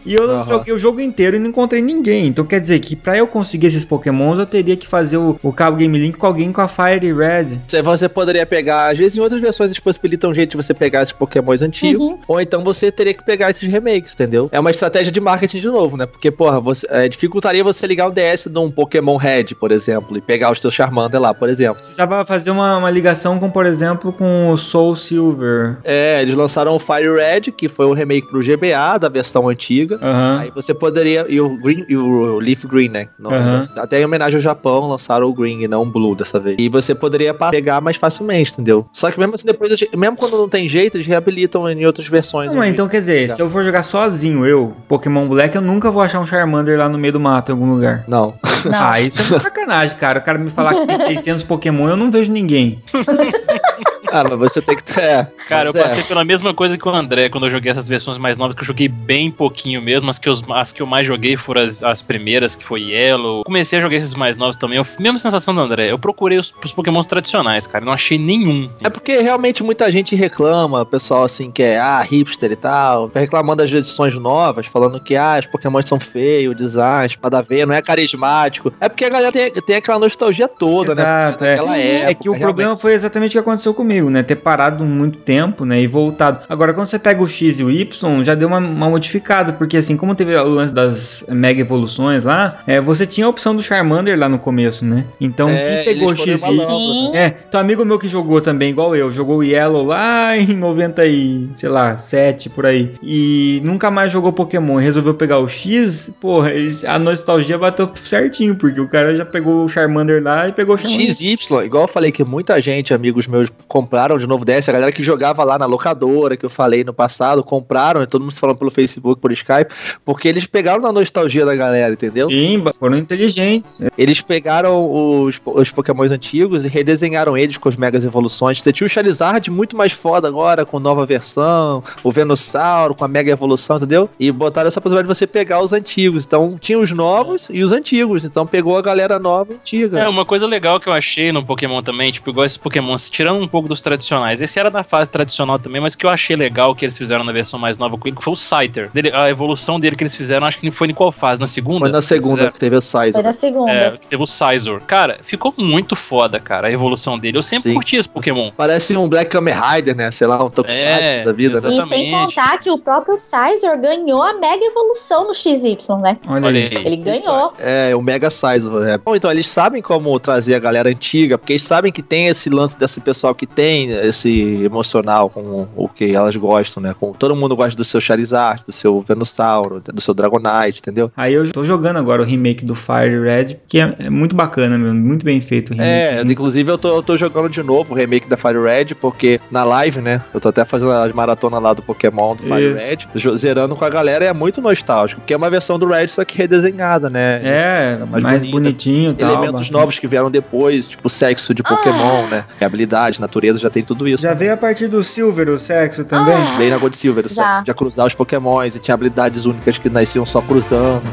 E eu Aham. joguei o jogo inteiro e não encontrei ninguém. Então quer dizer que pra eu conseguir esses Pokémons, eu teria que fazer o, o cabo Game Link com alguém com a Fire Red. Você poderia pegar, às vezes em outras versões eles possibilitam um jeito de você pegar esses pokémons antigos, Uhum. ou então você teria que pegar esses remakes, entendeu? É uma estratégia de marketing de novo, né? Porque, porra, você, é, dificultaria você ligar o DS num Pokémon Red, por exemplo, e pegar os teus Charmander lá, por exemplo. Precisava fazer uma, uma ligação com, por exemplo, com o Soul Silver. É, eles lançaram o Fire Red, que foi o remake pro GBA da versão antiga. Aham. Aí você poderia. E o, Green, e o Leaf Green, né? Não- Aham. Até em homenagem ao Japão, lançaram o Green e não o Blue dessa vez. E você poderia pegar mais facilmente, entendeu? Só que mesmo assim, depois, eles- mesmo quando não tem jeito, eles reabilitam em outras versões. Não, né? então quer dizer, Já. se eu for jogar sozinho, eu, Pokémon Black, eu nunca vou achar um Charmander lá no meio do mato em algum lugar. Não. Não. Ah, isso é uma sacanagem, cara. O cara me falar que tem *laughs* 600 Pokémon, eu não vejo ninguém. *laughs* Ah, mas você tem que ter. Cara, eu é. passei pela mesma coisa que o André quando eu joguei essas versões mais novas, que eu joguei bem pouquinho mesmo. As que, os- as que eu mais joguei foram as, as primeiras, que foi Yellow. Comecei a jogar esses mais novos também. Eu, mesma sensação do André. Eu procurei os, os pokémons tradicionais, cara. Não achei nenhum. É porque realmente muita gente reclama, o pessoal assim que é ah, hipster e tal, reclamando das edições novas, falando que ah, os Pokémon são feios, o design, nada a ver, não é carismático. É porque a galera tem, tem aquela nostalgia toda, Exato, né? é. Daquela É época, que o realmente. problema foi exatamente o que aconteceu comigo, né? Ter parado muito tempo, né? E voltado. Agora, quando você pega o X e o Y, já deu uma, uma modificada, porque assim, como teve o lance das mega evoluções lá, é, você tinha a opção do Charmander lá no começo, né? Então, É, quem pegou o X e evoluindo. Sim. É, então amigo meu que jogou também, igual eu, jogou o Yellow lá em 90 e, sei lá, 7 por aí. E nunca mais jogou Pokémon e resolveu pegar o X, porra, a nostalgia bateu certinho, porque o cara já pegou o Charmander lá e pegou o Charmander. XY, igual eu falei que muita gente, amigos meus, com- compraram de novo DS, a galera que jogava lá na locadora, que eu falei no passado, compraram, e todo mundo falando pelo Facebook, por Skype, porque eles pegaram na nostalgia da galera, entendeu? Sim, foram inteligentes. Eles pegaram os, os pokémons antigos e redesenharam eles com as megas evoluções. Você tinha o Charizard muito mais foda agora, com nova versão, o Venusaur com a mega evolução, entendeu? E botaram essa possibilidade de você pegar os antigos. Então tinha os novos e os antigos. Então pegou a galera nova e antiga. É, uma coisa legal que eu achei no Pokémon também, tipo, igual esses Pokémons, tirando um pouco dos tradicionais. Esse era da fase tradicional também, mas que eu achei legal que eles fizeram na versão mais nova com ele, que foi o Scyther. Dele- a evolução dele que eles fizeram, acho que foi em qual fase? Na segunda? Foi na segunda fizeram- que teve o Size. Foi na segunda. É, que teve o Scizor. Cara, ficou muito foda, cara, a evolução dele. Eu sempre Sim. curti esse Pokémon. Parece um Black Kamen Rider, né? Sei lá, um Tokusatsu É, da vida, né? exato. E sem Exatamente. contar que o próprio Sizor ganhou a mega evolução no XY, né? Olha, Olha aí. Ele ganhou. É, o Mega Size. É. Bom, então eles sabem como trazer a galera antiga, porque eles sabem que tem esse lance desse pessoal que tem esse emocional com o que elas gostam, né? Com, todo mundo gosta do seu Charizard, do seu Venusaur, do seu Dragonite, entendeu? Aí eu tô jogando agora o remake do Fire Red, que é, é muito bacana mesmo, muito bem feito o remake. É, inclusive eu tô, eu tô jogando de novo o remake da Fire Red, porque na live, né? Eu tô até fazendo as maratonas lá do Pokémon do Fire Isso. Red, zerando com a galera, é muito nostálgico, porque é uma versão do Red, só que redesenhada, né? É, mais mais, bonita. bonitinho e tal. Elementos bacana. novos que vieram depois, tipo sexo de Pokémon, né? Que habilidade, natureza, já tem tudo isso. Já veio a partir do Silver o sexo também? Ah. Veio na Gold Silver, o Já. sexo de cruzar os Pokémons e tinha habilidades únicas que nasciam só cruzando.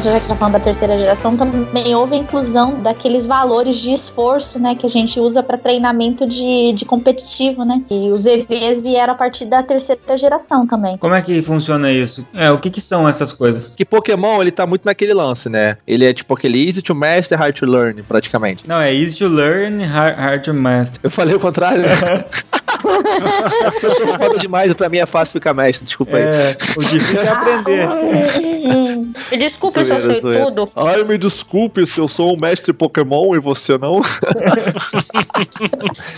Já que tá falando da terceira geração, também houve a inclusão daqueles valores de esforço, né? Que a gente usa para treinamento de, de competitivo, né? E os EVs vieram a partir da terceira geração também. Como é que funciona isso? É, o que que são essas coisas? Que Pokémon, ele tá muito naquele lance, né? Ele é tipo aquele easy to master, hard to learn, praticamente. Não, é easy to learn, hard, hard to master. Eu falei o contrário, né? *laughs* Eu sou foda demais, pra mim é fácil ficar mestre, desculpa aí. É, o difícil é aprender. *laughs* Me desculpe se eu sei zoeira. tudo. Ai, me desculpe se eu sou um mestre Pokémon e você não. *laughs*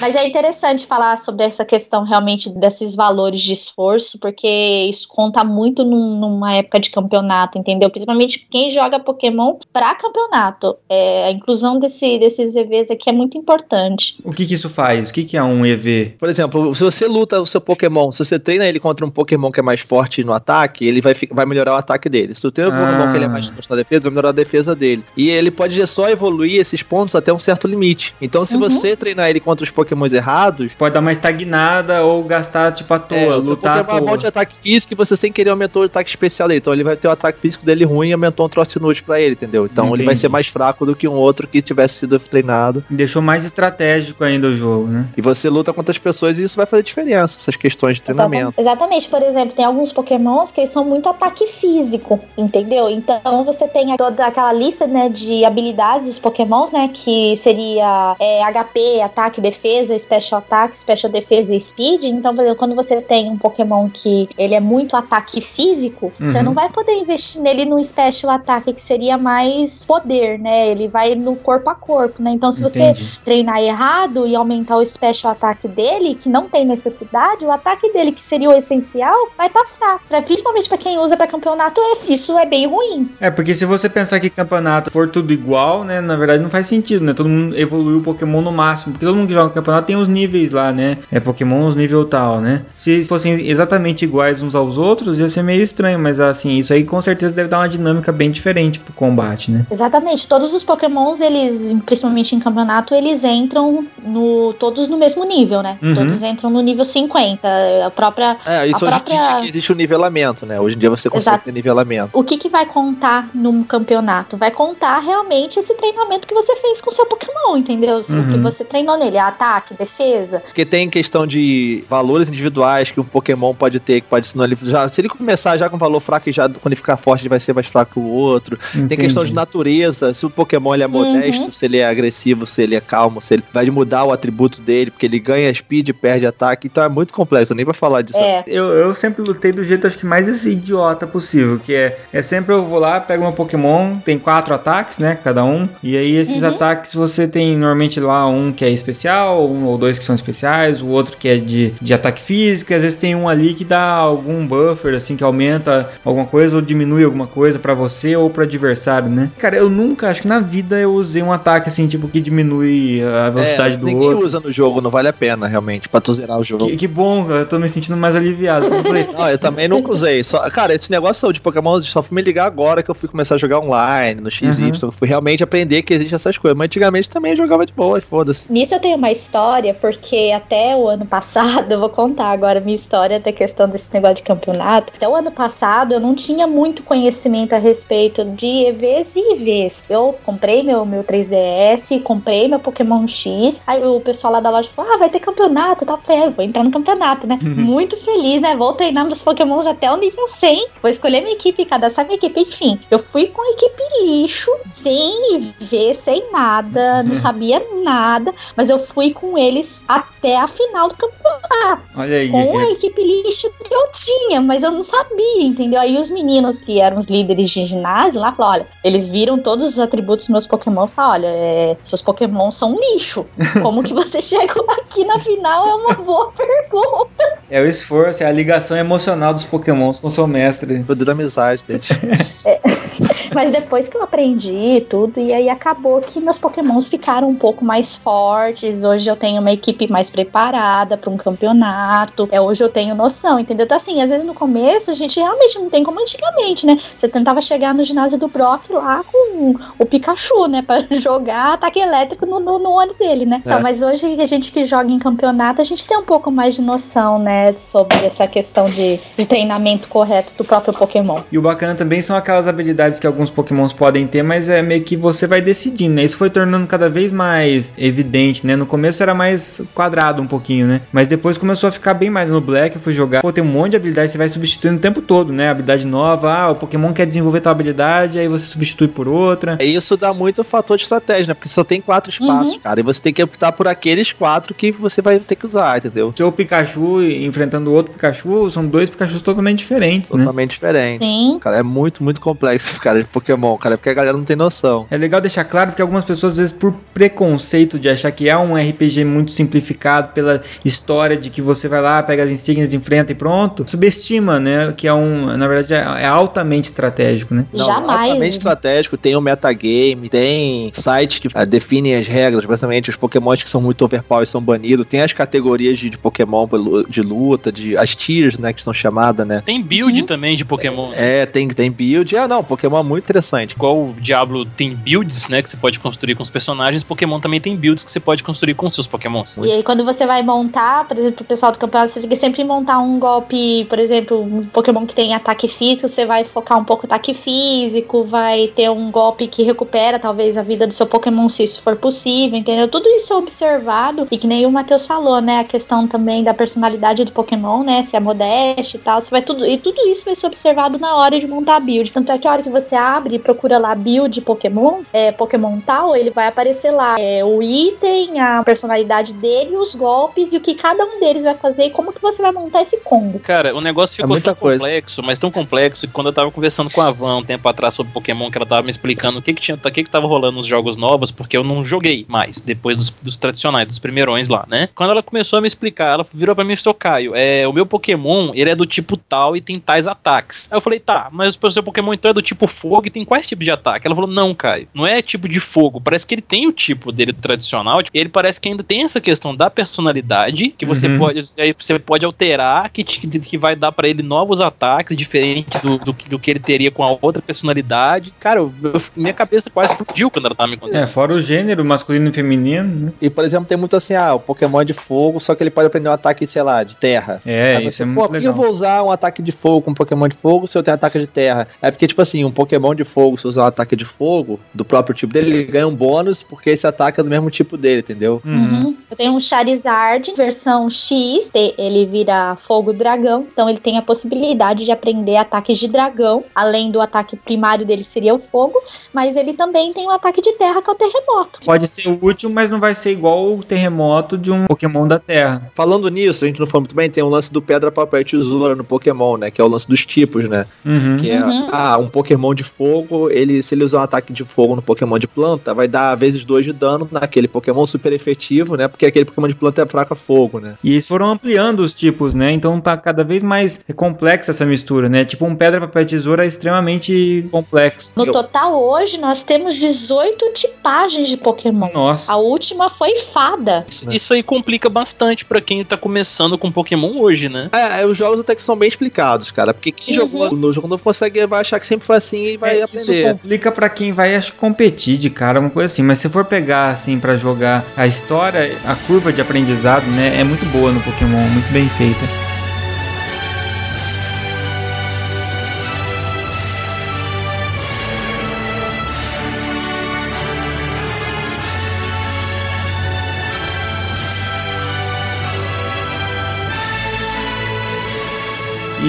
Mas é interessante falar sobre essa questão realmente desses valores de esforço, porque isso conta muito num- numa época de campeonato, entendeu? Principalmente quem joga Pokémon pra campeonato. É, a inclusão desse, desses EVs aqui é muito importante. O que que isso faz? O que que é um EV? Por exemplo, se você luta o seu Pokémon, se você treina ele contra um Pokémon que é mais forte no ataque, ele vai, vai melhorar o ataque dele. Se tu tem um Ah. Pokémon que ele é mais forte na defesa, vai melhorar a defesa dele. E ele pode só evoluir esses pontos até um certo limite. Então, se Uhum. você treinar ele contra os Pokémons errados, Pode dar uma estagnada ou gastar tipo à toa, é, o teu lutar à Pokémon é bom toa. de ataque físico e você sem querer aumentou o ataque especial dele. Então ele vai ter o ataque físico dele ruim e aumentou um troço inútil pra ele, entendeu? Então ele vai Entendi. ser mais fraco do que um outro que tivesse sido treinado. Deixou mais estratégico ainda o jogo, né? E você luta contra as pessoas isso vai fazer diferença, essas questões de treinamento. Exata- Exatamente. Por exemplo, tem alguns pokémons que eles são muito ataque físico, entendeu? Então você tem toda aquela lista, né, de habilidades dos pokémons, né, que seria é, HP, ataque, defesa, special attack, special defesa e speed. Então, por exemplo, quando você tem um pokémon que ele é muito ataque físico, você Uhum. não vai poder investir nele num special attack que seria mais poder, né? Ele vai no corpo a corpo, né? Então, se você Entendi. treinar errado e aumentar o special ataque dele, que não tem necessidade, o ataque dele, que seria o essencial, vai estar fraco. Né? Principalmente pra quem usa pra campeonato, é- isso é bem ruim. É, porque se você pensar que campeonato for tudo igual, né? Na verdade não faz sentido, né? Todo mundo evoluiu o Pokémon no máximo. Porque todo mundo que joga campeonato tem os níveis lá, né? É Pokémon os nível tal, né? Se fossem exatamente iguais uns aos outros, ia ser meio estranho. Mas assim, isso aí com certeza deve dar uma dinâmica bem diferente pro combate, né? Exatamente. Todos os pokémons, eles, principalmente em campeonato, eles entram no todos no mesmo nível, né? Uhum. Todos entram no nível 50. A própria É, isso A hoje própria- em dia que existe o nivelamento, né? Hoje em dia você consegue Exato. ter nivelamento. o que, que vai contar num campeonato? Vai contar realmente esse treinamento que você fez com o seu Pokémon, entendeu? Se O que Uhum. você treinou nele, ataque, defesa. Porque tem questão de valores individuais que um Pokémon pode ter, que pode ensinar ele. Já, se ele começar já com valor fraco e já quando ele ficar forte, ele vai ser mais fraco que o outro. Tem Entendi. questão de natureza, se o Pokémon ele é Uhum. modesto, se ele é agressivo, se ele é calmo, se ele vai mudar o atributo dele, porque ele ganha speed, perde perde ataque, então é muito complexo, nem pra falar disso. É. Eu, eu sempre lutei do jeito, acho que mais esse idiota possível, que é, é sempre eu vou lá, pego meu Pokémon, tem quatro ataques, né, cada um, e aí esses Uhum. ataques você tem normalmente lá um que é especial, um ou dois que são especiais, o outro que é de, de ataque físico, e às vezes tem um ali que dá algum buffer, assim, que aumenta alguma coisa ou diminui alguma coisa pra você ou pro adversário, né. Cara, eu nunca, acho que na vida eu usei um ataque assim, tipo, que diminui a velocidade é, do ninguém outro. usa no jogo, não vale a pena, realmente, pra tu zerar o jogo. Que, que bom, eu tô me sentindo mais aliviado. *laughs* Não, eu também nunca usei. Só, cara, esse negócio de Pokémon só fui me ligar agora que eu fui começar a jogar online, no XY. Eu fui realmente aprender que existem essas coisas. Mas antigamente também eu jogava de boa, foda-se. Nisso eu tenho uma história, porque até o ano passado, *laughs* eu vou contar agora a minha história da questão desse negócio de campeonato. Até o ano passado eu não tinha muito conhecimento a respeito de EVs e IVs. Eu comprei meu, meu 3DS, comprei meu Pokémon X. Aí o pessoal lá da loja falou: Ah, vai ter campeonato e tal. Eu falei: é, eu vou entrar no campeonato, né? muito feliz, né? Vou treinar meus Pokémons até o nível 100. Vou escolher minha equipe, cadastrar minha equipe, enfim. Eu fui com a equipe lixo, sem IV, sem nada, não sabia nada, mas eu fui com eles até a final do campeonato, olha aí. com a equipe lixo que eu tinha, mas eu não sabia, entendeu? Aí os meninos que eram os líderes de ginásio lá falaram: olha, eles viram todos os atributos dos meus Pokémon e falaram: olha, é, seus Pokémon são lixo. Como que você *laughs* chegou aqui na final é uma boa *laughs* pergunta. É o esforço, é a ligação emocional dos pokémons com seu mestre. Poder da amizade deles. *laughs* Mas depois que eu aprendi tudo, e aí acabou que meus pokémons ficaram um pouco mais fortes. Hoje eu tenho uma equipe mais preparada para um campeonato. É, hoje eu tenho noção, entendeu? Então, assim, às vezes no começo a gente realmente não tem como antigamente, né? Você tentava chegar no ginásio do Brock lá com o Pikachu, né? Pra *laughs* jogar ataque elétrico no, no, no olho dele, né? Então, É. mas hoje a gente que joga em campeonato, a gente tem um pouco mais de noção, né? Sobre essa questão de, de treinamento correto do próprio Pokémon. E o bacana também são aquelas habilidades que alguns pokémons podem ter, mas é meio que você vai decidindo, né? Isso foi tornando cada vez mais evidente, né? No começo era mais quadrado um pouquinho, né? Mas depois começou a ficar bem mais no Black, eu fui jogar, pô, tem um monte de habilidades, você vai substituindo o tempo todo, né? Habilidade nova, ah, o Pokémon quer desenvolver tal habilidade, aí você substitui por outra. E isso dá muito fator de estratégia, né? Porque só tem quatro espaços, cara. E você tem que optar por aqueles quatro que você vai ter que usar, entendeu? Seu Pikachu enfrentando outro Pikachu, são dois Pikachus totalmente diferentes, né? Totalmente diferente. Sim. Cara, é muito, muito complexo, *laughs* cara, Pokémon, cara, porque a galera não tem noção. É legal deixar claro porque algumas pessoas, às vezes, por preconceito de achar que é um RPG muito simplificado pela história de que você vai lá, pega as insígnias, enfrenta e pronto, subestima, né? Que é um, na verdade, é é altamente estratégico, né? Não, Jamais. altamente estratégico, tem o metagame, tem sites que ah, definem as regras, basicamente os pokémons que são muito overpower são banidos, tem as categorias de, de pokémon de luta, de, as tiers, né, que são chamadas, né. Tem build também de Pokémon. É, tem, tem build, é, não, Pokémon é muito interessante. Igual o Diablo tem builds, né? Que você pode construir com os personagens. Pokémon também tem builds que você pode construir com seus Pokémons. E aí, quando você vai montar, por exemplo, o pessoal do campeonato, você tem que sempre montar um golpe, por exemplo, um Pokémon que tem ataque físico, você vai focar um pouco no ataque físico, vai ter um golpe que recupera talvez a vida do seu Pokémon, se isso for possível, entendeu? Tudo isso é observado, e que nem o Matheus falou, né? A questão também da personalidade do Pokémon, né? Se é modeste e tal, você vai tudo. E tudo isso vai ser observado na hora de montar a build. Tanto é que a hora que você abre e procura lá build Pokémon, é, Pokémon tal, ele vai aparecer lá é, o item, a personalidade dele, os golpes e o que cada um deles vai fazer e como que você vai montar esse combo. Cara, o negócio ficou muita tão coisa. complexo, mas tão complexo que quando eu tava conversando com a Van um tempo atrás sobre Pokémon, que ela tava me explicando o que que tinha, o que que tava rolando nos jogos novos, porque eu não joguei mais, depois dos, dos tradicionais, dos primeirões lá, né? Quando ela começou a me explicar, ela virou pra mim e falou, Caio, é, o meu Pokémon, ele é do tipo tal e tem tais ataques. Aí eu falei, tá, mas o seu Pokémon então é do tipo fogo e tem quais tipos de ataque? Ela falou, não, Caio, não é tipo de fogo, parece que ele tem o tipo dele tradicional, tipo, ele parece que ainda tem essa questão da personalidade, que você Uhum. pode, você pode alterar, que, te- que vai dar pra ele novos ataques, diferentes do, do, que- do que ele teria com a outra personalidade. Cara, eu- eu- minha cabeça quase explodiu quando ela tava me contando. É, fora o gênero masculino e feminino, né? E, por exemplo, tem muito assim, ah, o Pokémon é de fogo, só que ele pode aprender um ataque, sei lá, de terra. É, Aí isso você, é Pô, muito por que eu legal. vou usar um ataque de fogo com um Pokémon de fogo se eu tenho ataque de terra? É porque, tipo assim, um Pokémon Pokémon de fogo, se usar um ataque de fogo do próprio tipo dele, ele ganha um bônus porque esse ataque é do mesmo tipo dele, entendeu? Uhum. Eu tenho um Charizard, versão X, ele vira fogo dragão, então ele tem a possibilidade de aprender ataques de dragão, além do ataque primário dele seria o fogo, mas ele também tem o ataque de terra, que é o terremoto. Pode ser útil, mas não vai ser igual o terremoto de um Pokémon da Terra. Falando nisso, a gente não falou muito bem, tem um lance do pedra, papel e tesoura no Pokémon, né? Que é o lance dos tipos, né? Uhum. Que é, Uhum. ah, um Pokémon de fogo, ele, se ele usar um ataque de fogo no Pokémon de planta, vai dar vezes dois de dano naquele Pokémon super efetivo, né? Porque aquele Pokémon de planta é fraca fogo, né? E eles foram ampliando os tipos, né? Então tá cada vez mais complexa essa mistura, né? Tipo, um pedra, papel e tesoura é extremamente complexo. No total, hoje, nós temos 18 tipagens de Pokémon. Nossa. A última foi fada. Isso aí complica bastante pra quem tá começando com Pokémon hoje, né? É, os jogos até que são bem explicados, cara. Porque quem Uhum. jogou no jogo novo consegue vai achar que sempre foi assim e vai É, isso aprender. complica pra quem vai acho, competir de cara, uma coisa assim. Mas se for pegar assim pra jogar a história, a curva de aprendizado, né, é muito boa no Pokémon, muito bem feita.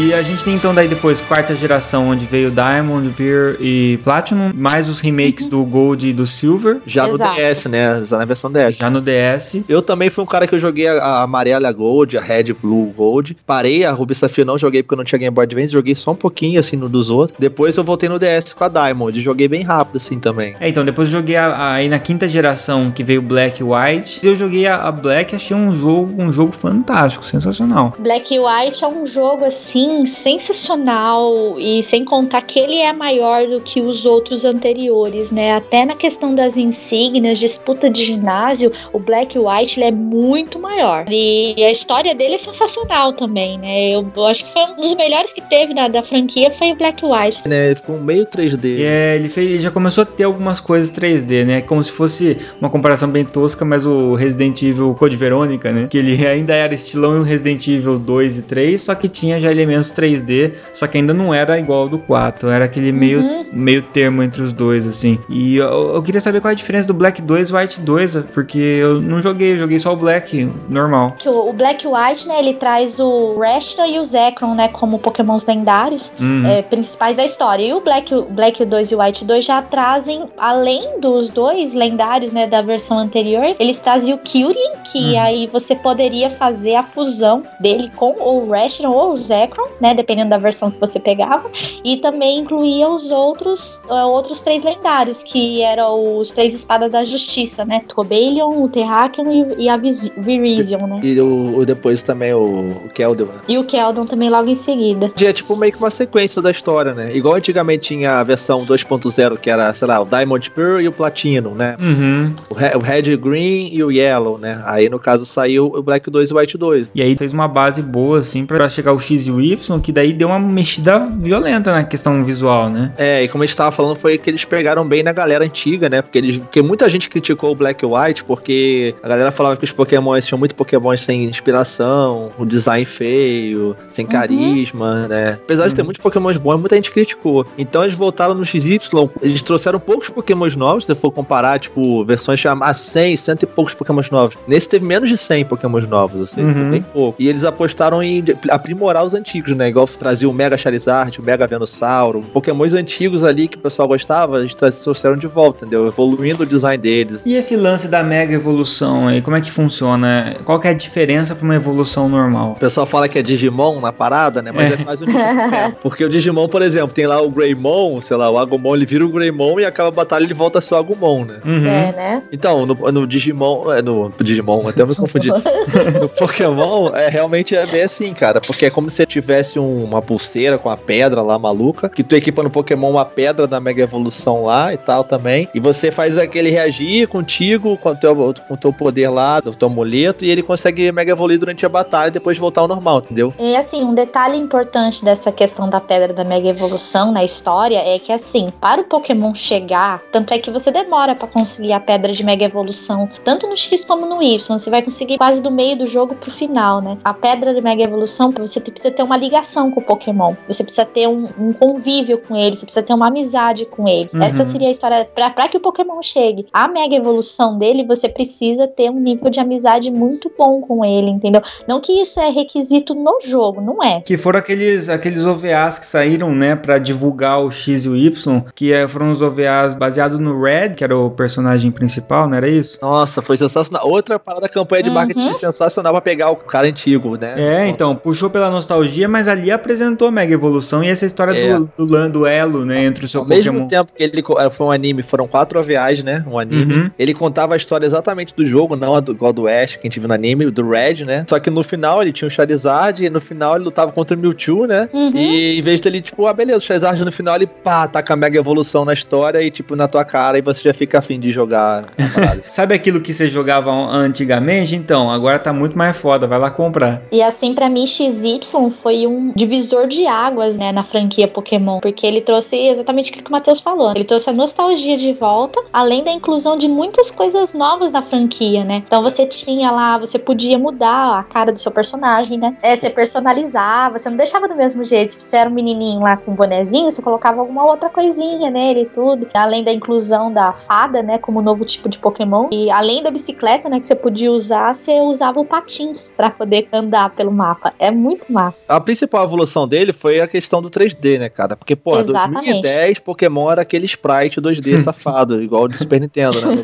E a gente tem então daí depois quarta geração, onde veio Diamond, Pearl e Platinum, mais os remakes do Gold e do Silver, Já Exato. no DS, né? Já na versão DS. já no DS. Eu também fui um cara que eu joguei a, a amarela Gold, a Red Blue Gold. Parei, a Ruby Safira não joguei porque eu não tinha Game Boy Advance, joguei só um pouquinho assim no dos outros. Depois eu voltei no DS com a Diamond, joguei bem rápido assim também. É, então depois eu joguei a- a- aí na quinta geração que veio Black e White. Eu joguei a, a Black, achei um jogo, um jogo fantástico, sensacional. Black White é um jogo assim sensacional e sem contar que ele é maior do que os outros anteriores, né? Até na questão das insígnias, disputa de ginásio, o Black White ele é muito maior. E a história dele é sensacional também, né? Eu, eu acho que foi um dos melhores que teve da, da franquia foi o Black White. Né, ficou meio 3D. E é, ele, fez, ele já começou a ter algumas coisas 3D, né? Como se fosse uma comparação bem tosca, mas o Resident Evil Code Verônica, né? Que ele ainda era estilão Resident Evil 2 e 3, só que tinha já elementos 3D, só que ainda não era igual ao do 4. Era aquele meio, Uhum. meio termo entre os dois, assim. E eu, eu queria saber qual é a diferença do Black 2 e White 2, porque eu não joguei, eu joguei só o Black normal. Que o, o Black White, né, ele traz o Rashna e o Zekrom, né, como pokémons lendários. Uhum. é, principais da história. E o Black, o Black 2 e o White 2 já trazem, além dos dois lendários, né, da versão anterior, eles trazem o Kyurem, que Uhum. aí você poderia fazer a fusão dele com o Rashna ou o Zekrom, né, dependendo da versão que você pegava. E também incluía os outros, eh, outros três lendários, que eram os três espadas da justiça, né, Tobelion, o Terrakion e, e a Virizion, né. E o, o depois também o, o Keldon, né? E o Keldon também logo em seguida. É tipo meio que uma sequência da história, né? Igual antigamente tinha a versão 2.0, que era, sei lá, o Diamond Pearl e o Platinum, né? Uhum. O, Re- o Red Green e o Yellow, né? Aí no caso saiu o Black 2 e o White 2. E aí fez uma base boa, assim, pra chegar o X e o Y, que daí deu uma mexida violenta na questão visual, né? É, e como a gente tava falando, foi que eles pegaram bem na galera antiga, né? Porque, eles, porque muita gente criticou o Black White porque a galera falava que os Pokémons tinham muito Pokémon sem inspiração, o design feio, sem Uhum. carisma, né? Apesar de ter Uhum. muitos Pokémons bons, muita gente criticou. Então eles voltaram no XY, eles trouxeram poucos Pokémons novos, se você for comparar, tipo, versões a 100, cento e poucos Pokémons novos. Nesse teve menos de 100 Pokémons novos, ou seja, Uhum. bem pouco. E eles apostaram em aprimorar os antigos, né? Igual trazer o Mega Charizard, o Mega Venusaur, Pokémons antigos ali que o pessoal gostava, eles trouxeram de volta, entendeu? Evoluindo o design deles. E esse lance da mega evolução aí, como é que funciona? Qual que é a diferença pra uma evolução normal? O pessoal fala que é Digimon na parada, né? Mas é, quase o mesmo. *laughs* Porque o Digimon, por exemplo, tem lá o Greymon, sei lá, o Agumon, ele vira o Greymon e acaba a batalha ele volta a ser o Agumon, né? Uhum. É, né? Então, no, no Digimon, é, no Digimon, até eu me *laughs* confundi. *laughs* no Pokémon, é realmente é bem assim, cara. Porque é como se tivesse um- uma pulseira com a pedra lá maluca, que tu equipa no Pokémon uma pedra da Mega Evolução lá e tal também. E você faz aquele reagir contigo, com o teu, com teu poder lá, do teu amuleto, e ele consegue Mega Evoluir durante a batalha e depois voltar ao normal, entendeu? E assim, um detalhe importante dessa questão da pedra da mega evolução na história é que assim, para o Pokémon chegar, tanto é que você demora pra conseguir a pedra de mega evolução, tanto no X como no Y, você vai conseguir quase do meio do jogo pro final, né? A pedra de mega evolução, você precisa ter uma ligação com o Pokémon. Você precisa ter um, um convívio com ele, você precisa ter uma amizade com ele. Uhum. Essa seria a história. Pra, pra que o Pokémon chegue a mega evolução dele, você precisa ter um nível de amizade muito bom com ele, entendeu? Não que isso é requisito no jogo, não é. Que foram aqueles, aqueles OVAs que saíram, né, pra divulgar o X e o Y, que é, foram os OVAs baseados no Red, que era o personagem principal, não era isso? Nossa, foi sensacional. Outra parada campanha de Uhum. marketing sensacional pra pegar o cara antigo, né? É, então, puxou pela nostalgia, mas ali apresentou a Mega Evolução e essa história É. do, do, lan- do elo, né, entre o seu Ao mesmo Pokémon. tempo que ele eh, foi um anime, foram quatro OVAs, né? Um anime. Uhum. Ele contava a história exatamente do jogo, não a do, igual do Ash, que a gente viu no anime, do Red, né? Só que no final ele tinha o Charizard, e no final ele lutava contra o Mewtwo, né? Uhum. E em vez dele, tipo, ah, beleza, o Charizard no final ele pá, taca a mega evolução na história e, tipo, na tua cara, e você já fica afim de jogar. *laughs* Sabe aquilo que você jogava antigamente? Então, agora tá muito mais foda, vai lá comprar. E assim, pra mim, XY foi um divisor de águas, né, na franquia Pokémon. Porque ele trouxe exatamente o que o Matheus falou. Ele trouxe a nostalgia de volta, além da inclusão de muitas coisas novas na franquia, né? Então você tinha lá, você podia mudar a cara do seu personagem, né? É, você personalizava, você não deixava do mesmo jeito. Tipo, você era um menininho lá com um bonezinho, você colocava alguma outra coisinha nele e tudo. Além da inclusão da fada, né, como novo tipo de Pokémon. E além da bicicleta, né, que você podia usar, você usava o patins pra poder andar pelo mapa. É muito massa. A principal evolução dele foi a questão do 3D, né, cara? Porque, pô, Exatamente. 2010 Pokémon era aquele sprite 2D *laughs* safado, igual o do Super Nintendo, né? *laughs*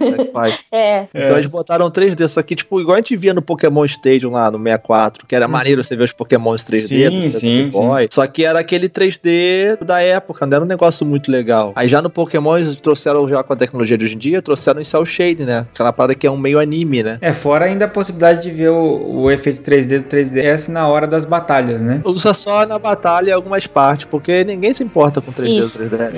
É, Então eles botaram 3D, só que, tipo, igual a gente via no Pokémon Stadium lá no 64, que era maneiro você ver os Pokémons 3D, Sim, do sim, Boy. Só que era aquele 3D da época, não era um negócio muito legal. Aí já no Pokémon eles trouxeram já com a tecnologia de hoje em dia, trouxeram em Cell Shade, né? Aquela parada que é um meio anime, né? É, fora ainda a possibilidade de ver o, o efeito 3D do 3DS na hora das batalhas, né? Usa só na batalha algumas partes, porque ninguém se importa com 3D Isso. do *laughs* 3D.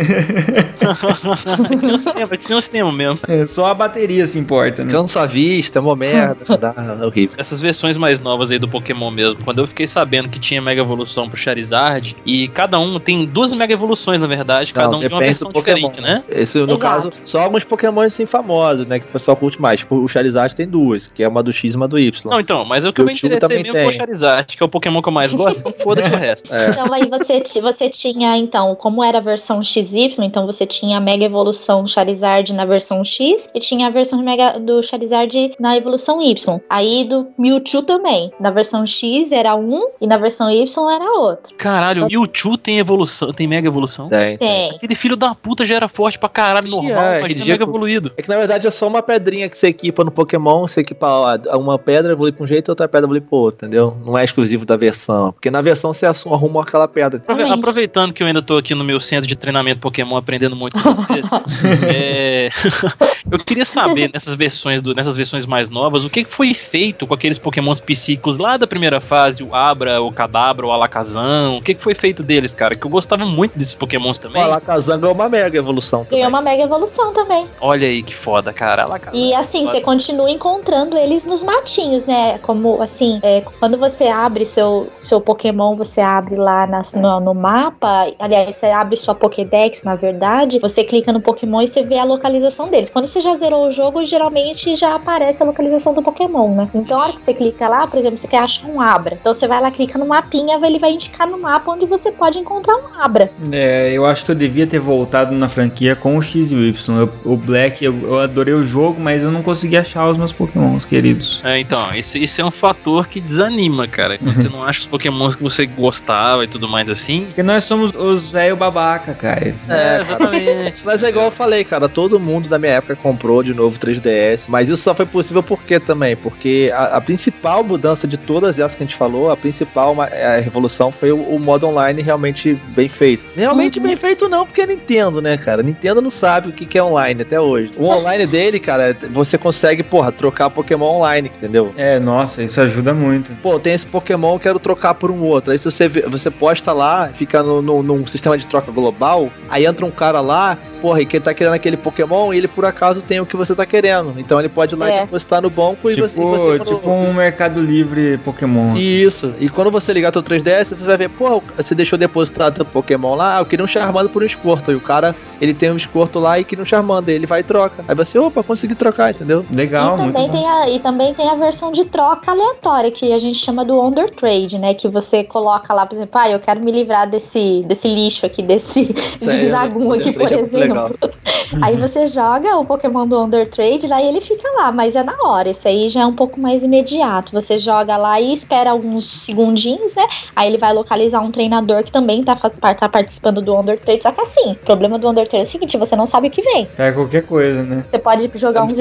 É que nem o cinema, é que nem o cinema mesmo. É, só a bateria se importa, né? Cansa a vista, é uma merda, dá, é horrível. Essas versões mais novas aí do Pokémon mesmo, quando eu fiquei sabendo que tinha Mega Evolução pro Charizard, e cada um tem duas Mega Evoluções, na verdade, cada Não, um de uma versão diferente, né? Esse, no Exato. caso, só alguns Pokémon assim famosos, né? Que o pessoal curte mais. Tipo, o Charizard tem duas, que é uma do X e uma do Y. Não, então, mas o que eu me interessei também mesmo foi o tem. Charizard, que é o Pokémon que eu mais gosto, *laughs* foda-se o resto. É. Então aí você, você tinha, então, como era a versão XY, então você tinha a Mega Evolução Charizard na versão X e tinha a versão de Mega do Charizard na evolução Y. Aí do Mewtwo também. Na versão X era um e na versão Y era outro. Caralho, o Mewtwo tem evolução, tem Mega Evolução? Tem, tem. Tem. Aquele filho da puta já era forte pra caralho Sim, normal, é, mas ridículo. Mega evoluído. É que na verdade é só uma pedrinha que você equipa no Pokémon, você equipa ó, uma pedra, evolui pra um jeito e outra pedra evolui pro outro, entendeu? Não é exclusivo da versão. Porque na versão você assu- arruma aquela pedra. Aproveitando que eu ainda tô aqui no meu centro de treinamento Pokémon aprendendo muito com vocês, *laughs* é, *laughs* eu queria saber nessas versões, do- nessas versões mais novas, o que foi feito com aqueles Pokémons psíquicos lá da primeira fase, o Abra, o Kadabra, o Alakazam, o que foi feito deles, cara? Que eu gostava muito desses Pokémons O também. Alakazam é uma mega evolução também. Ganhou uma Mega Evolução também. Olha aí que foda, cara. Alakazam. E assim, você continua encontrando eles nos matinhos, né? Como assim, é, quando você abre seu, seu Pokémon, você abre lá na- no, no mapa. Aliás, você abre sua Pokédex, na verdade. Você clica no Pokémon e você vê a localização deles. Quando você já zerou o jogo, geralmente já aparece a localização do Pokémon, né? Então, a hora que você clica lá, por exemplo, você quer achar um Abra. Então você vai lá, clica no mapinha, ele vai indicar no mapa onde você pode encontrar um Abra. É, eu acho que eu devia ter voltado na franquia com o X e o Y. Eu- o Black, eu, eu adorei o jogo, mas eu não consegui achar os meus Pokémons queridos. É, então, isso, isso é um fator que desanima, cara. Quando você *laughs* não acha os Pokémons que você gostava e tudo mais assim. Porque nós somos os velho babaca, cara. É, exatamente. Mas é igual eu falei, cara, todo mundo da minha época comprou de novo 3DS, mas isso só foi possível por quê também? Porque a, a principal mudança de todas essas que a gente falou, a principal é, a revolução foi o, o modo online realmente bem feito. Realmente Uhum. bem feito não, porque é Nintendo, né, cara? Nintendo não sabe o que, que é online até hoje. O online *laughs* dele, cara, você consegue, porra, trocar Pokémon online, entendeu? É, nossa, isso ajuda muito. Pô, tem esse Pokémon, eu quero trocar por um outro. Aí se você, você posta lá, fica no, no- num sistema de troca global, aí entra um cara lá porra, e quem tá querendo aquele Pokémon, ele por acaso tem o que você tá querendo. Então ele pode ir lá É. e depositar no banco e Tipo, você. E você quando- tipo um Mercado Livre Pokémon. Isso. E quando você ligar teu 3DS, você vai ver, pô, você deixou depositado teu Pokémon lá, eu queria um Charmander por um Squirtle. E o cara, ele tem um Squirtle lá e queria um Charmander. Ele vai e troca. Aí você, opa, consegui trocar, entendeu? Legal, e, muito também bom. tem a, e também tem a versão de troca aleatória, que a gente chama do Wonder Trade, né? Que você coloca lá, por exemplo, ah, eu quero me livrar desse, desse lixo aqui, desse zigue-zaguum aqui, por é muito exemplo. Legal. *laughs* Aí você joga o Pokémon do Wonder Trade lá e ele fica lá, mas é na hora. Esse aí já é um pouco mais imediato. Você joga lá e espera alguns segundinhos, né? Aí ele vai localizar um treinador que também tá, fa- tá participando do Wonder Trade. Só que assim, o problema do Wonder Trade é o seguinte: você não sabe o que vem. É qualquer coisa, né? Você pode jogar É um muito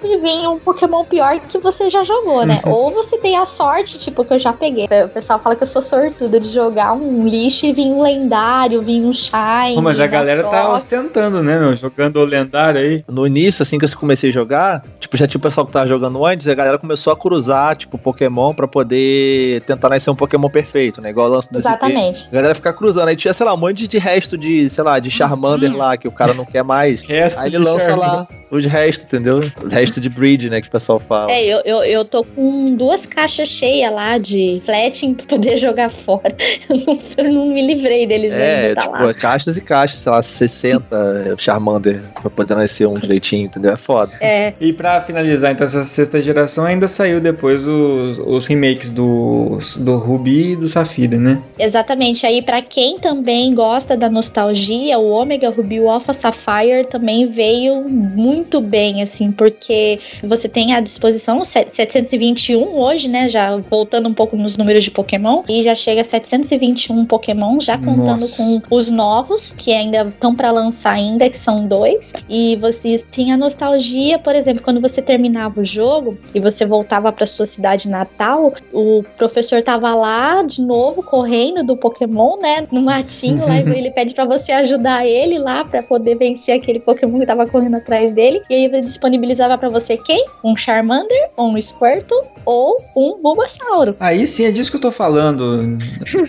zigue-zaguum e vir um Pokémon pior que você já jogou, né? *laughs* Ou você tem a sorte, tipo, que eu já peguei. O pessoal fala que eu sou sortuda de jogar um lixo e vir um lendário, vir um shine. Mas a galera tá troca. ostentando, né, meu? Jogando o lendário aí. No início, assim que eu comecei a jogar, tipo, já tinha o pessoal que tava jogando antes, a galera começou a cruzar, tipo, Pokémon pra poder tentar nascer um Pokémon perfeito, né? Igual o lance do Exatamente. A galera fica cruzando. Aí tinha, sei lá, um monte de resto de, sei lá, de Charmander lá, que o cara não quer mais. Resto Aí ele de lança Charmander. lá os restos, entendeu? Os restos de breed, né, que o pessoal fala. É, eu, eu, eu tô com duas caixas cheias lá de fleting pra poder *laughs* jogar fora. Eu não, eu não me livrei deles É, ainda, tá tipo, lá. caixas e caixas, sei lá, 60 Charmander pra poder nascer um *laughs* direitinho, entendeu? É foda. É, E pra finalizar, então, essa sexta geração ainda saiu depois os, os remakes do, do Ruby e do Safira, né? exatamente. Aí, pra quem também gosta da nostalgia, o Omega Ruby e o Alpha Sapphire também veio muito bem, assim, porque você tem à disposição set- 721 hoje, né? Já voltando um pouco nos números de Pokémon, e já chega a 721 Pokémon, já contando Nossa. com os novos, que ainda estão pra lançar ainda, que são dois. E você tinha nostalgia, por exemplo, quando você terminava o jogo e você voltava pra sua cidade natal, o professor tava lá de novo correndo do Pokémon, né, no matinho lá, e *laughs* ele pede pra você ajudar ele lá pra poder vencer aquele Pokémon que tava correndo atrás dele. E aí ele disponibilizava pra você quem? Um Charmander, um Squirtle ou um Bulbasauro. Aí sim, é disso que eu tô falando.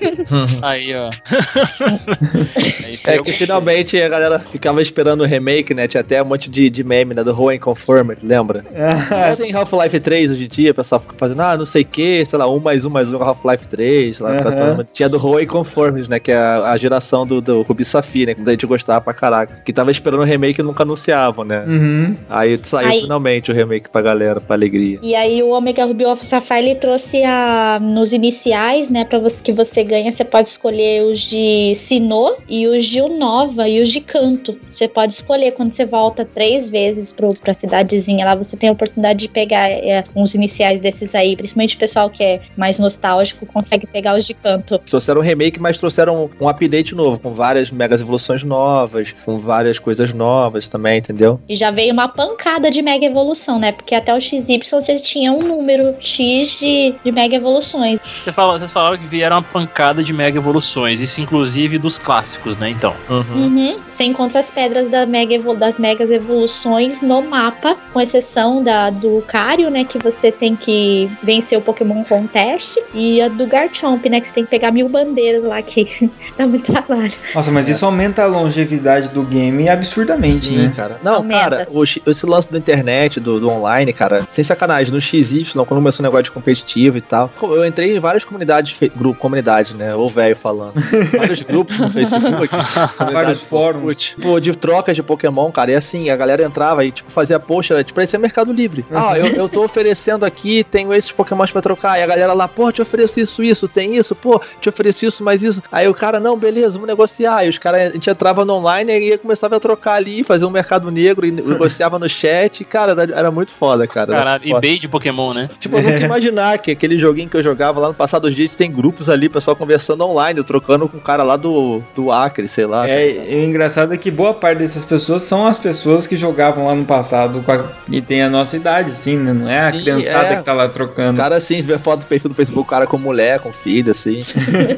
*laughs* Aí, ó. *laughs* É que finalmente a galera ficava esperando o remake, né? Tinha até um monte de, de meme, né? Do Hoenn Confirmed, lembra? Agora tem Half-Life 3 hoje em dia, o pessoal fica fazendo, ah, não sei o que, sei lá, um mais um mais um Half-Life 3, sei lá, todo- tinha do Hoenn Confirmed, né? Que é a, a geração do, do Ruby Safira, né? Que a gente gostava pra caraca. Que tava esperando o remake e nunca anunciavam, né? Uhum. Aí saiu Aí- finalmente o remake pra galera, pra alegria. E aí o Omega Ruby of Sapphire ele trouxe a nos iniciais, né, para você que você ganha, você pode escolher os de Sinnoh e os de Unova e os de Canto. Você pode escolher quando você volta três vezes pro, pra cidadezinha lá, você tem a oportunidade de pegar é, uns iniciais desses aí, principalmente o pessoal que é mais nostálgico consegue pegar os de Canto. Trouxeram um remake, mas trouxeram um update novo, com várias megas evoluções novas, com várias coisas novas também, entendeu? E já veio uma pancada de mega evolução, né? Porque até o XY você tinha um número X de, de mega evoluções. Você fala, vocês falaram que vieram uma pancada de mega evoluções, isso inclusive dos clássicos, né? Então. Uhum. Você encontra as pedras da mega das megas evoluções no mapa, com exceção da do Cario, né? Que você tem que vencer o Pokémon Contest, e a do Garchomp, né? Que você tem que pegar mil bandeiras lá, que *laughs* dá muito trabalho. Nossa, mas isso aumenta a longevidade do game absurdamente, Sim, né? cara. Não, Aumenta. cara, esse lance da internet, do, do online, cara, sem sacanagem, no XY, quando começou o negócio de competitivo e tal, eu entrei em várias comunidades, grupo, comunidade, né? Ou velho falando. *laughs* vários grupos no Facebook. *laughs* Vários fóruns. Pô, de trocas de Pokémon, cara. E assim, a galera entrava e, tipo, fazia post, era, tipo, parecia Mercado Livre. Ah, eu, eu tô oferecendo aqui, tenho esses Pokémons pra trocar. E a galera lá, pô, te ofereço isso, isso, tem isso, pô, te ofereço isso, mais isso. Aí o cara, não, beleza, vamos negociar. E os caras, a gente entrava no online e começava a trocar ali, fazer um mercado negro e negociava no chat. Cara, era, era muito foda, cara. Caralho, eBay de Pokémon, né? Tipo, eu nunca *laughs* imaginar que aquele joguinho que eu jogava lá no passado dos dias tem grupos ali, pessoal conversando online, eu trocando com o cara lá do, do Acre, sei lá. É, e o engraçado é que boa parte dessas pessoas são as pessoas que jogavam lá no passado a- e tem a nossa idade, sim, né? Não é a Sim, criançada é. que tá lá trocando. cara assim, você vê foto do perfil do Facebook, o cara com mulher, com filho, assim. *laughs*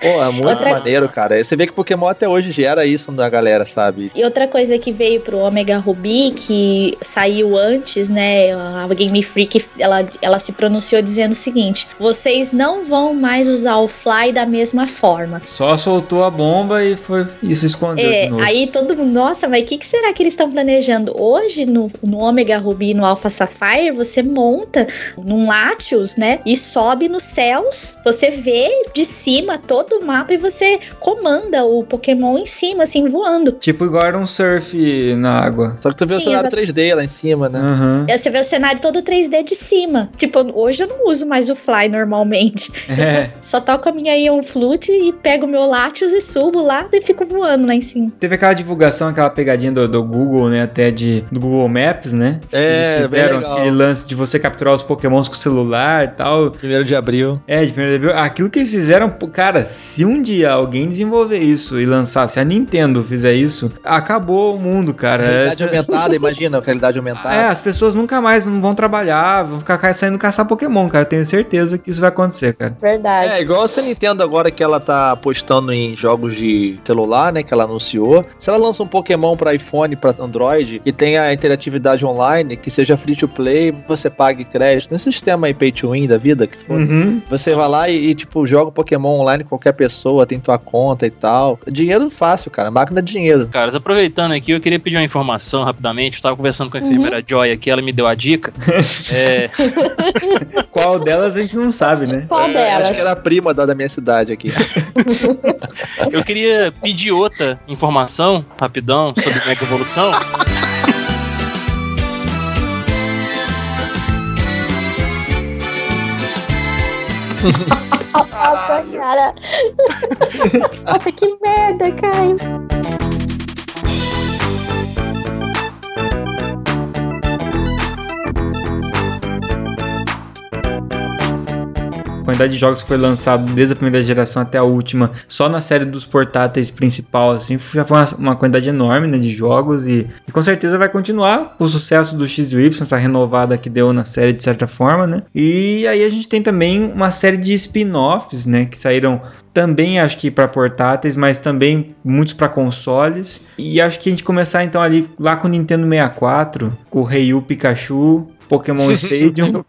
Pô, é muito Outra- maneiro, cara. Você vê que Pokémon até hoje gera isso na galera, sabe? E outra coisa que veio pro Omega Ruby Ruby, que saiu antes, né? A Game Freak, ela, ela se pronunciou dizendo o seguinte: vocês não vão mais usar o Fly da mesma forma. Só soltou a bomba e foi e se escondeu de É, novo. aí todo mundo, nossa, mas o que, que será que eles estão planejando? Hoje, no, no Omega Ruby e no Alpha Sapphire, você monta num Latios, né? E sobe nos céus, você vê de cima todo o mapa e você comanda o Pokémon em cima, assim, voando. Tipo igual era um surf na água. Só que tu vê o Sim, cenário exato. 3D lá em cima, né? Aí Você vê o cenário todo 3D de cima. Tipo, hoje eu não uso mais o Fly normalmente. Eu É. só, só toco a minha Ion Flute e pego o meu Latios e subo lá e fico voando lá em cima. Teve aquela divulgação, aquela pegadinha do, do Google, né? Até de do Google Maps, né? É, Eles fizeram bem legal. aquele lance de você capturar os pokémons com o celular e tal. Primeiro de abril. É, de primeiro nível. Aquilo que eles fizeram, cara, se um dia alguém desenvolver isso e lançar, se a Nintendo fizer isso, acabou o mundo, cara. Realidade Essa- aumentada, imagina, realidade aumentada. É, as pessoas nunca mais não vão trabalhar, vão ficar ca- saindo caçar Pokémon, cara. Eu tenho certeza que isso vai acontecer, cara. Verdade. É, igual essa Nintendo agora que ela tá apostando em jogos de celular, né? Que ela anunciou. Se ela lança um Pokémon pra iPhone, pra Android, e tem a interatividade online, que seja free to play, você pague crédito. Nesse sistema aí pay to win da vida, que for. Uhum. Você vai lá e, e, tipo, joga o Pokémon online, qualquer pessoa tem tua conta e tal. Dinheiro fácil, cara. Máquina de dinheiro. Caras, aproveitando aqui, eu queria pedir uma informação rapidamente. Eu tava conversando com a enfermeira Joy aqui, ela me deu a dica. *laughs* É, *laughs* Qual delas a gente não sabe, né? Qual Acho delas? que era a prima da, da minha cidade aqui. *laughs* eu queria pedir outra informação, rapidão, sobre Mega Evolução. Nossa, cara. Nossa, que merda, Caio. Quantidade de jogos que foi lançado desde a primeira geração até a última, só na série dos portáteis principal, assim, já foi uma, uma quantidade enorme né, de jogos e, e com certeza vai continuar o sucesso do X e Y, essa renovada que deu na série de certa forma, né? E aí a gente tem também uma série de spin-offs, né, que saíram também acho que para portáteis, mas também muitos para consoles. E acho que a gente começar então ali lá com o Nintendo 64, com o Ryu Pikachu, Pokémon *laughs* Stadium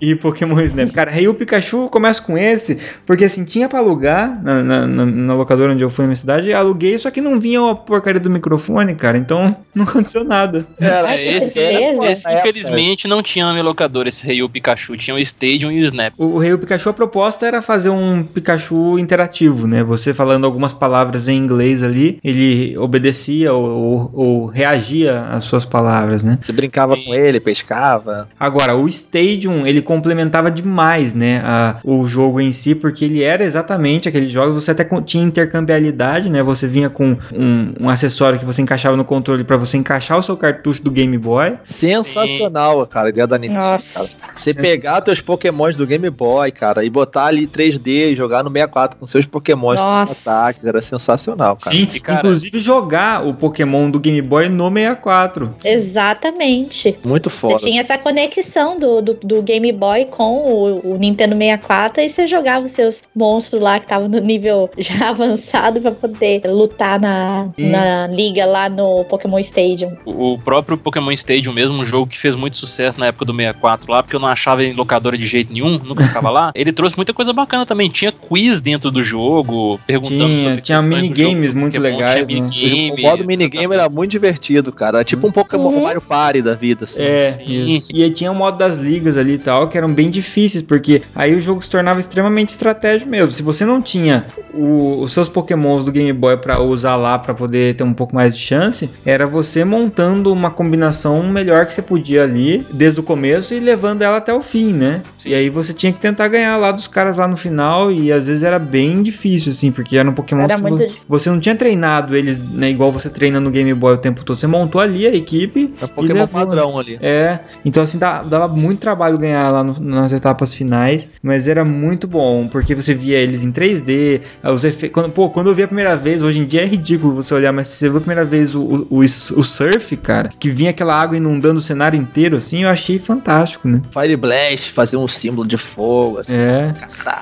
e Pokémon Snap. Cara, Rei o Pikachu, eu começo com esse, porque assim, tinha pra alugar na, na, na- na locadora onde eu fui na minha cidade, aluguei, só que não vinha a porcaria do microfone, cara, então *laughs* não aconteceu nada. Era, É, esse, tristeza. esse, É, infelizmente, não tinha na minha locadora esse Rei Pikachu. Tinha o Stadium e o Snap. O, o Rei Pikachu, a proposta era fazer um Pikachu interativo, né? Você falando algumas palavras em inglês ali, ele obedecia ou, ou- ou reagia às suas palavras, né? Você brincava Sim. com ele, pescava. Agora, o Stadium, ele complementava demais, né, a- o jogo em si, porque ele era exatamente aquele jogo, você até tinha intercambiabilidade, né, você vinha com um, um acessório que você encaixava no controle para você encaixar o seu cartucho do Game Boy. Sensacional, cara, a ideia da Nintendo. Nossa. cara. Você pegar teus pokémons do Game Boy, cara, e botar ali 3D e jogar no 64 com seus pokémons Nossa. ataques, era sensacional, cara. Sim, E, cara- inclusive jogar o Pokémon do Game Boy no 64. Exatamente. Muito Você foda. tinha essa conexão do, do, do Game Boy com o, o Nintendo 64 e você jogava os seus monstros lá que estavam no nível *laughs* já avançado pra poder lutar na, na liga lá no Pokémon Stadium. O próprio Pokémon Stadium mesmo, um jogo que fez muito sucesso na época do 64 lá, porque eu não achava em locadora de jeito nenhum, nunca ficava lá. *laughs* Ele trouxe muita coisa bacana também. Tinha quiz dentro do jogo, perguntando Tinha, sobre tinha minigames do muito Pokémon, legais, tinha né? minigames, O modo minigame era muito divertido, cara. Era tipo um Pokémon Uhum. Mario Party da vida, assim. É, Sim. isso. E aí tinha o modo das ligas ali e tal, que eram bem difíceis, porque aí o jogo se tornava extremamente estratégico mesmo. Se você não tinha o- os seus pokémons do Game Boy pra usar lá pra poder ter um pouco mais de chance, era você montando uma combinação melhor que você podia ali, desde o começo, e levando ela até o fim, né? Sim. E aí você tinha que tentar ganhar lá dos caras lá no final, e às vezes era bem difícil, assim, porque eram pokémons Era que muito vo- difícil. você não tinha treinado eles, né, igual você treina no Game Boy o tempo todo. Você montou ali a equipe É um Pokémon levou. padrão ali. é, então assim, dá- dava muito trabalho ganhar lá no- nas etapas finais, mas era muito bom, porque você via eles em 3D, os efeitos. Quando, pô, quando eu vi a primeira vez, hoje em dia é ridículo você olhar, mas se você viu a primeira vez o, o, o, o surf, cara, que vinha aquela água inundando o cenário inteiro, assim, eu achei fantástico, né? Fire Blast, fazer um símbolo de fogo, assim. É.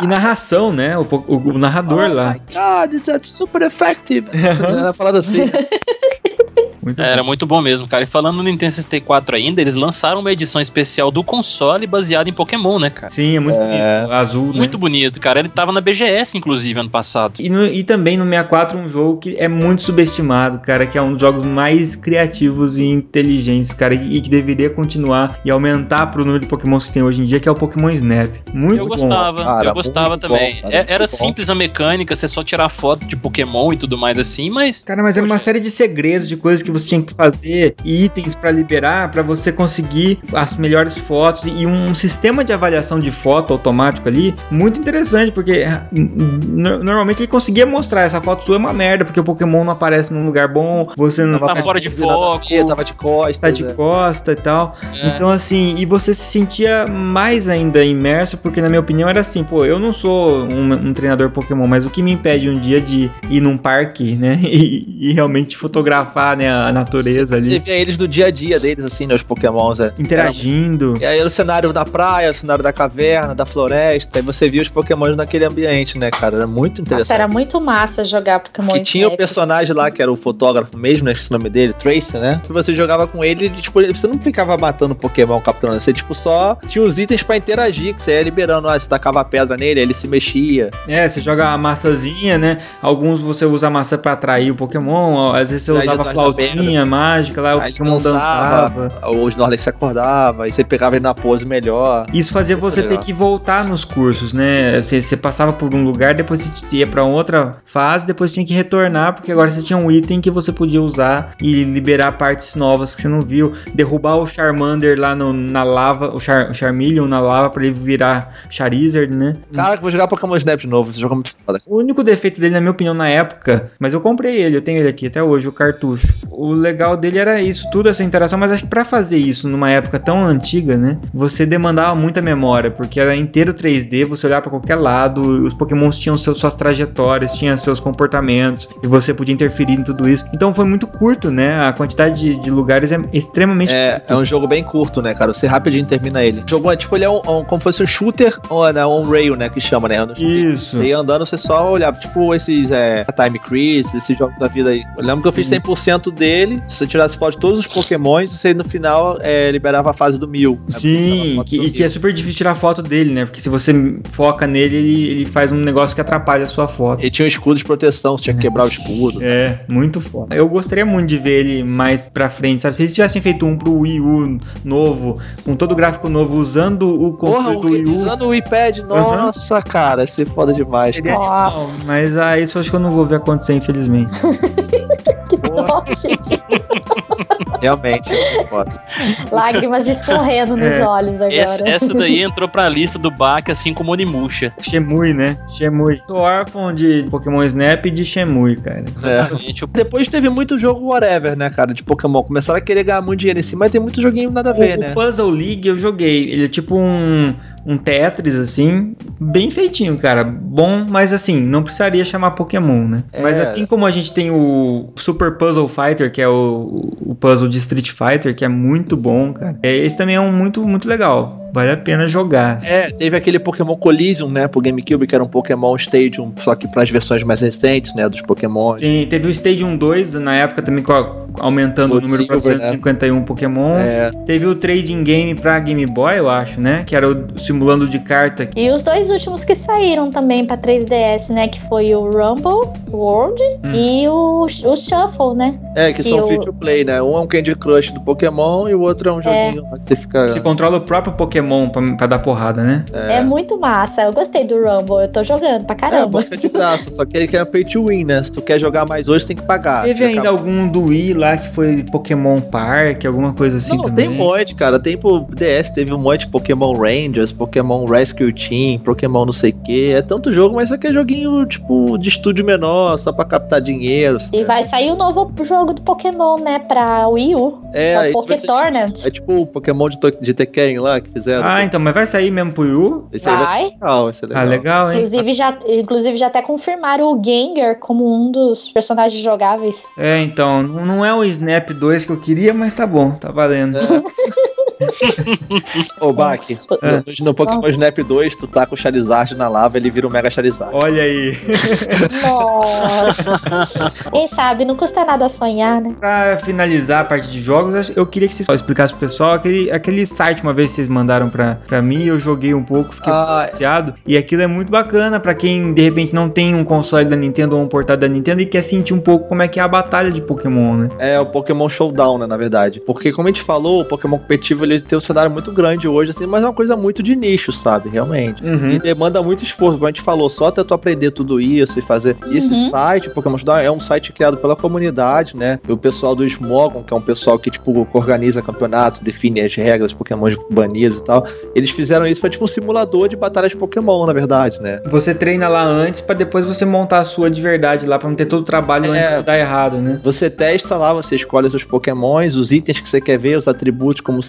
E narração, né? O, o, o narrador oh lá. my god, it's, it's super effective. *laughs* Era falado assim. *laughs* Muito Era bom. muito bom mesmo, cara. E falando no Nintendo 64 ainda, eles lançaram uma edição especial do console baseada em Pokémon, né, cara? Sim, é muito É. bonito. Azul, né? Muito bonito, cara. Ele tava na BGS, inclusive, ano passado. E, no- e também no 64 um jogo que é muito subestimado, cara, que é um dos jogos mais criativos e inteligentes, cara, e, e que deveria continuar e aumentar pro número de pokémons que tem hoje em dia, que é o Pokémon Snap. Muito eu bom. gostava, cara, eu gostava também. bom, cara, É- era bom. simples a mecânica, você só tirar foto de Pokémon e tudo mais assim, mas Cara, mas era uma série de segredos, de coisas que você tinha que fazer, e itens pra liberar, pra você conseguir as melhores fotos e um, sistema de avaliação de foto automático ali, muito interessante, porque no- normalmente ele conseguia mostrar essa foto sua é uma merda, porque o Pokémon não aparece num lugar bom, você não tá fora de foco. Tava de costas. tá de né? costa e tal. É. Então, assim, e você se sentia mais ainda imerso, porque na minha opinião era assim, pô, eu não sou um, um treinador Pokémon, mas o que me impede um dia de ir num parque, né, *laughs* e, e realmente fotografar, né, a natureza Você ali, via eles do dia a dia deles, assim, né? Os pokémons. É. interagindo. E aí era o cenário da praia, o cenário da caverna, da floresta, e você via os pokémons naquele ambiente, né, cara? Era muito interessante. Nossa, era muito massa jogar Pokémon E tinha o Snap. personagem lá, que era o fotógrafo mesmo, né? Esse nome dele, Tracy, né? Que você jogava com ele, ele, tipo, você não ficava matando Pokémon, capturando. Você, tipo, só tinha os itens pra interagir, que você ia liberando. Ah, você tacava a pedra nele, aí ele se mexia. É, você joga a massazinha, né, alguns você usa a massa pra atrair o Pokémon, às vezes você usava a flautinha mágica lá, o Aí Pokémon dançava. O Snorlax se acordava, aí você pegava ele na pose melhor. Isso fazia você ter legal. que voltar nos cursos, né? Você, você passava por um lugar, depois você ia pra outra fase, depois tinha que retornar, porque agora você tinha um item que você podia usar e liberar partes novas que você não viu. Derrubar o Charmander lá no- na lava, o, Char, o Charmeleon na lava pra ele virar Charizard, né? Cara, que vou jogar Pokémon Snap de novo, esse jogo é muito foda. O único defeito dele, na minha opinião, na época, mas eu comprei ele, eu tenho ele aqui até hoje, o cartucho. O legal dele era isso, tudo essa interação, mas acho que pra fazer isso numa época tão antiga, né, você demandava muita memória, porque era inteiro 3D, você olhar pra qualquer lado, os Pokémons tinham seus, suas trajetórias, tinham seus comportamentos, e você podia interferir em tudo isso. Então foi muito curto, né, a quantidade de, de lugares é extremamente É, curta. é um jogo bem curto, né, cara? Você rapidinho termina ele. O jogo é tipo, ele é um, um- como se fosse um shooter on, né, on rail, né, que chama, né? Isso. Você ia andando, você só olhava, tipo esses é, Time Crisis, esses jogos da vida aí. Eu lembro que eu fiz 100% dele, se você tirasse foto de todos os pokémons, você no final é, liberava a fase do mil. né? Sim, que, do e que é super difícil tirar foto dele, né? Porque se você foca nele, ele, ele faz um negócio que atrapalha a sua foto. Ele tinha um escudo de proteção, você tinha que quebrar o escudo. É, muito foda. Eu gostaria muito de ver ele mais pra frente, sabe? Se eles tivessem feito um pro Wii U novo, com todo o gráfico novo, usando o controle do Wii U. usando o iPad, nossa, cara, ia ser foda demais. seria cara. animal, Nossa. Mas ah, isso eu acho que eu não vou ver acontecer, infelizmente. *laughs* Que dó, gente. *laughs* Realmente. Lágrimas escorrendo nos É. olhos agora. essa, essa daí entrou pra lista do Bach, assim como Onimusha. Shemui, né? Shemui. Sou órfão de Pokémon Snap e de Shemui, cara. É. Exatamente. O- Depois teve muito jogo whatever, né, cara, de Pokémon. Começaram a querer ganhar muito dinheiro em cima, mas tem muito joguinho nada a ver, o, né? o Puzzle League eu joguei. Ele é tipo um, um Tetris, assim, bem feitinho, cara. Bom, mas assim, não precisaria chamar Pokémon, né? É. Mas assim como a gente tem o Super Puzzle Fighter, que é o, o puzzle de Street Fighter, que é muito bom, cara. É, esse também é um muito, muito legal. Vale a pena jogar. É, teve aquele Pokémon Collision, né, pro GameCube, que era um Pokémon Stadium, só que para as versões mais recentes, né, dos Pokémon. Sim, teve o Stadium 2 na época também, aumentando o, O número para Silver, né? 251 Pokémon. É, Teve o Trading Game pra Game Boy, eu acho, né? Que era o simulando de carta. E os dois últimos que saíram também pra 3DS, né? Que foi o Rumble World Hum. e o, o Shuffle, né? é, que, Que são o- free to play, né? Um é um Candy Crush do Pokémon e o outro é um joguinho lá que você fica. Você controla o próprio Pokémon pra, pra dar porrada, né? É. muito massa. Eu gostei do Rumble. Eu tô jogando pra É, caramba. busca de graça, só que ele quer pay to win, né? Se tu quer jogar mais hoje, tem que pagar. Teve ainda acaba- algum do Wii lá que foi Pokémon Park, alguma coisa assim Não, também? tem um monte, cara. Tem pro DS, teve um monte de Pokémon Rangers, Pokémon Rescue Team, Pokémon não sei o que. É tanto jogo, mas isso aqui é joguinho, tipo, de estúdio menor, só pra captar dinheiro. E vai sair o novo jogo do Pokémon, né? Pra Wii U. É, É, o Poké ser- Tournament. É tipo o Pokémon de, de Tekken lá que fizeram. Ah, então, mas vai sair mesmo pro Wii U? Esse aí vai Vai. legal, esse é legal. Ah, legal, hein? Inclusive já, inclusive, já até confirmaram o Gengar como um dos personagens jogáveis. É, então, não não é o Snap 2 que eu queria, mas tá bom, tá valendo. *laughs* *laughs* Ô, Bak, no, no Pokémon Snap 2, tu tá com o Charizard na lava, ele vira o Mega Charizard. Olha aí. Nossa. Quem sabe, não custa nada sonhar, né? Pra finalizar a parte de jogos, eu queria que vocês só explicassem pro pessoal aquele, aquele site uma vez que vocês mandaram pra, pra mim, eu joguei um pouco, fiquei Ah, viciado. E aquilo é muito bacana pra quem de repente não tem um console da Nintendo ou um portátil da Nintendo e quer sentir um pouco como é que é a batalha de Pokémon, né? É o Pokémon Showdown, né, na verdade. Porque, como a gente falou, o Pokémon competitivo ele tem um cenário muito grande hoje, assim, mas é uma coisa muito de nicho, sabe? Realmente. Uhum. E demanda muito esforço, como a gente falou, só até tu aprender tudo isso e fazer. E esse Uhum. site, o Pokémon Showdown, é um site criado pela comunidade, né? E o pessoal do Smogon, que é um pessoal que, tipo, organiza campeonatos, define as regras, Pokémon banidos e tal. Eles fizeram isso pra, tipo, um simulador de batalhas Pokémon, na verdade, né? Você treina lá antes pra depois você montar a sua de verdade lá, pra não ter todo o trabalho É. antes de dar errado, né? Você testa lá, você escolhe os seus pokémons, os itens que você quer ver, os atributos como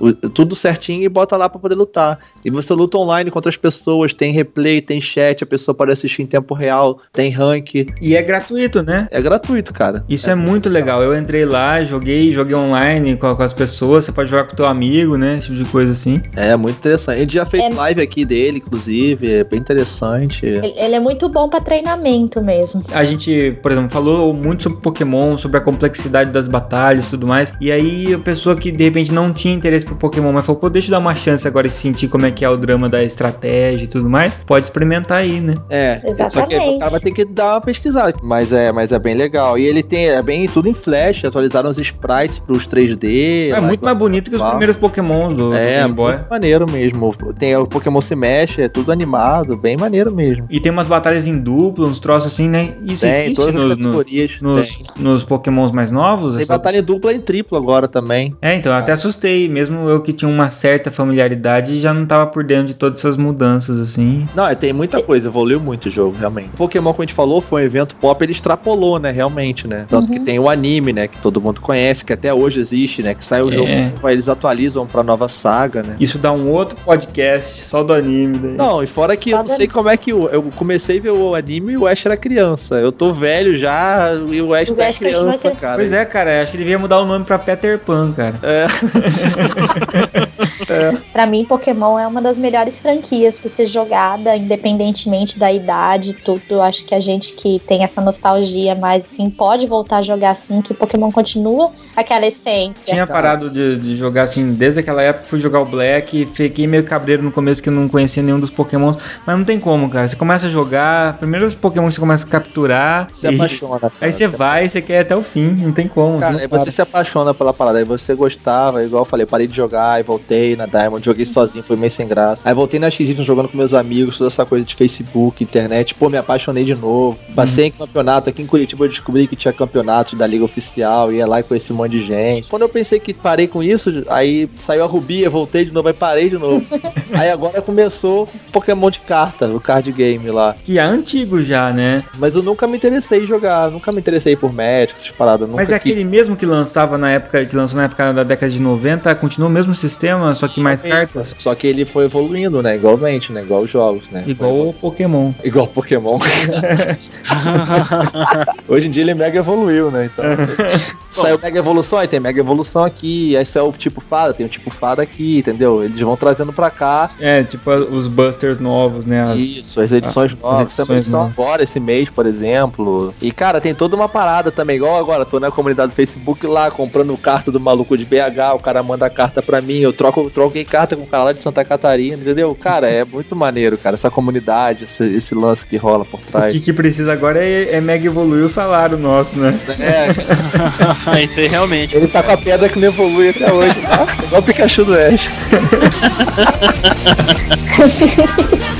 o- tudo certinho e bota lá pra poder lutar. E você luta online contra as pessoas, tem replay, tem chat, a pessoa pode assistir em tempo real, tem rank. E é gratuito, né? É gratuito, cara. Isso é, muito legal. Eu entrei lá, joguei, joguei online com, com as pessoas. Você pode jogar com o teu amigo, né? Esse tipo de coisa assim. É muito interessante. A gente já fez É- live aqui dele, inclusive, é bem interessante. Ele ele é muito bom pra treinamento mesmo. A gente, por exemplo, falou muito sobre Pokémon, sobre a complexidade das batalhas e tudo mais. E aí, a pessoa que de repente não tinha interesse por Pokémon, mas falou, pô, deixa eu dar uma chance agora e sentir como é que é o drama da estratégia e tudo mais, pode experimentar aí, né? É, só que Exatamente. o cara vai ter que dar uma pesquisada, mas é, mas é bem legal. E ele tem, é bem tudo em flash, atualizaram os sprites pros 3D. É lá, muito mais bonito que os primeiros Pokémon do, do É, Game Boy. muito maneiro mesmo. Tem o Pokémon se mexe, é tudo animado, bem maneiro mesmo. E tem umas batalhas em dupla, uns troços assim, né? Isso tem, existe todas as no- no- categorias. nos, nos Pokémons mais novos? Tem essa- batalha em dupla e em triplo agora também. É, então, eu até assustei. Mesmo eu que tinha uma certa familiaridade, já não tava por dentro de todas essas mudanças, assim. Não, é, tem muita coisa, evoluiu muito o jogo, realmente. Pokémon, como a gente falou, foi um evento pop, ele extrapolou, né, realmente, né? Tanto que tem o anime, né, que todo mundo conhece, que até hoje existe, né, que sai o É. jogo, aí eles atualizam pra nova saga, né? Isso dá um outro podcast só do anime. Daí. Não, e fora que Só eu não sei como é que o, eu comecei a ver o anime e o Ash era criança. Eu tô velho já e o Ash O tá Ash criança. cara. Pois é, cara, acho que devia mudar o nome pra Peter Pan, cara. É. *laughs* *laughs* Pra mim, Pokémon é uma das melhores franquias pra ser jogada, independentemente da idade e tudo. Acho que a gente que tem essa nostalgia, mas assim, pode voltar a jogar assim, que Pokémon continua aquela essência. Tinha parado de, de jogar assim, desde aquela época fui jogar o Black, fiquei meio cabreiro no começo que eu não conhecia nenhum dos Pokémons, mas não tem como, cara. Você começa a jogar, primeiro os Pokémon que você começa a capturar, Se e- apaixona. cara. aí você vai, você quer ir até o fim, não tem como. Cara, você se apaixona pela parada. Aí você gostava, igual eu falei, parei de jogar e voltei na Diamond, joguei sozinho, foi meio sem graça. Aí voltei na X jogando com meus amigos, toda essa coisa de Facebook, internet. Pô, me apaixonei de novo. Passei em campeonato. Aqui em Curitiba eu descobri que tinha campeonato da Liga Oficial, ia lá e conheci um monte de gente. Quando eu pensei que parei com isso, aí saiu a Rubi, eu voltei de novo, aí parei de novo. *laughs* aí agora começou Pokémon de carta, o card game lá. Que é antigo já, né? Mas eu nunca me interessei em jogar, nunca me interessei por Magic, essas paradas. Mas é aquele mesmo que lançava na época, que lançou na época da década de 90, continua o mesmo sistema, só que mais cartas. Só que ele foi evoluindo, né? Igualmente, né? Igual os jogos, né? Igual o Pokémon. *laughs* Igual Pokémon. *laughs* Hoje em dia ele mega evoluiu, né? Então. *laughs* saiu mega evolução, aí tem mega evolução aqui, aí saiu o tipo fada, tem o tipo fada aqui, entendeu? Eles vão trazendo pra cá. É, tipo os Busters novos, né? As- Isso, as edições as novas. edições Também são novas. agora, esse mês, por exemplo. E, cara, tem toda uma parada também, igual agora, tô na comunidade do Facebook lá, comprando carta do maluco de BH, o cara manda carta pra mim, eu troco, troquei carta com o cara lá de Santa Catarina, entendeu? Cara, é *laughs* muito maneiro, cara, essa comunidade, esse, esse lance que rola por O trás. que, que precisa agora é, é mega evoluir o salário nosso, né? *laughs* É, Isso aí realmente. ele tá com a pedra que não evolui até hoje, tá? Igual o Pikachu do Ash. *laughs*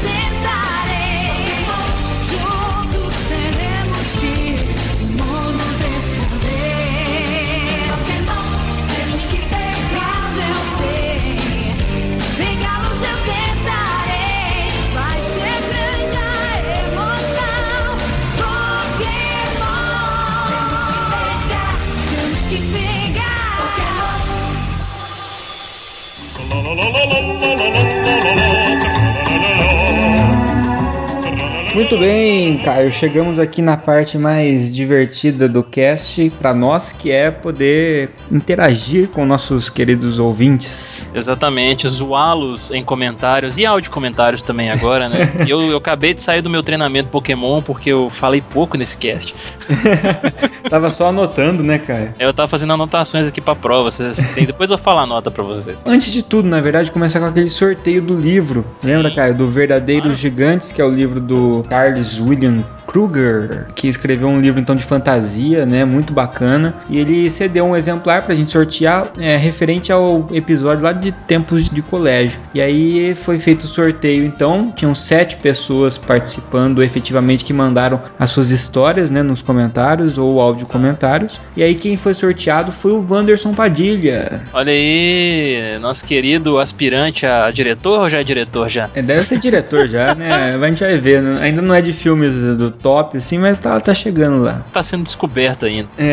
bem, Caio. Chegamos aqui na parte mais divertida do cast para nós, que é poder interagir com nossos queridos ouvintes. Exatamente, zoá-los em comentários e áudio comentários também agora, né? *laughs* Eu, eu acabei de sair do meu treinamento Pokémon porque eu falei pouco nesse cast. *laughs* Tava só anotando, né, Caio? Eu tava fazendo anotações aqui pra prova, vocês têm, depois eu falar a nota pra vocês. Antes de tudo, na verdade, começar com aquele sorteio do livro. Lembra, Caio? Do Verdadeiros Gigantes, que é o livro do Charles William Kruger, que escreveu um livro então de fantasia, né, muito bacana, e ele cedeu um exemplar pra gente sortear é, referente ao episódio lá de tempos de colégio. E aí foi feito o sorteio então, tinham sete pessoas participando efetivamente que mandaram as suas histórias, né, nos comentários ou áudio comentários. E aí quem foi sorteado foi o Wanderson Padilha. Olha aí, nosso querido aspirante a diretor ou já é diretor já? É, Deve ser diretor já, né? A gente vai ver. né? Ainda não é de filmes do top, assim, mas tá, tá chegando lá. Tá sendo descoberto ainda. É,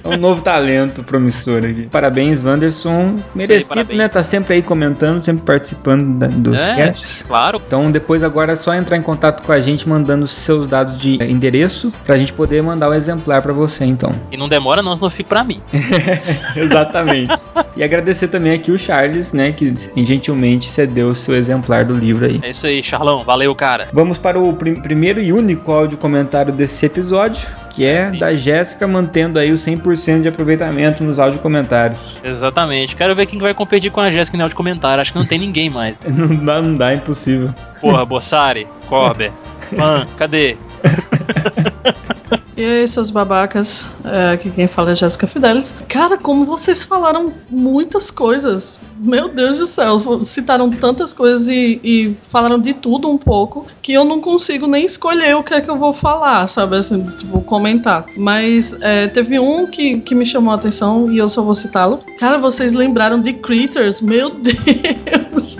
*laughs* é um novo talento promissor aqui. Parabéns, Wanderson. Merecido, parabéns. né? Tá sempre aí comentando, sempre participando da- dos É, casts. claro. Então depois agora é só entrar em contato com a gente mandando seus dados de endereço pra gente poder mandar o exemplar pra você, então. E não demora, não, senão fica pra mim. *laughs* Exatamente. e agradecer também aqui o Charles, né, que gentilmente cedeu o seu exemplar do livro aí. É isso aí, Charlão. Valeu, cara. Vamos para o prim- primeiro e único áudio comentário desse episódio, que é da Jéssica mantendo aí o 100% de aproveitamento nos áudio comentários. Exatamente. Quero ver quem vai competir com a Jéssica no áudio comentário. Acho que não tem ninguém mais. *laughs* Não dá, não dá, é impossível. Porra, Bossari, Corber, Man, *laughs* cadê? *laughs* E aí, seus babacas, é, aqui quem fala é Jéssica Fidelis. Cara, como vocês falaram muitas coisas. Meu Deus do céu, citaram tantas coisas e, e falaram de tudo um pouco que eu não consigo nem escolher o que é que eu vou falar, sabe? Assim, tipo, comentar. Mas é, teve um que, que me chamou a atenção e eu só vou citá-lo. Cara, vocês lembraram de Critters? Meu *laughs* Deus!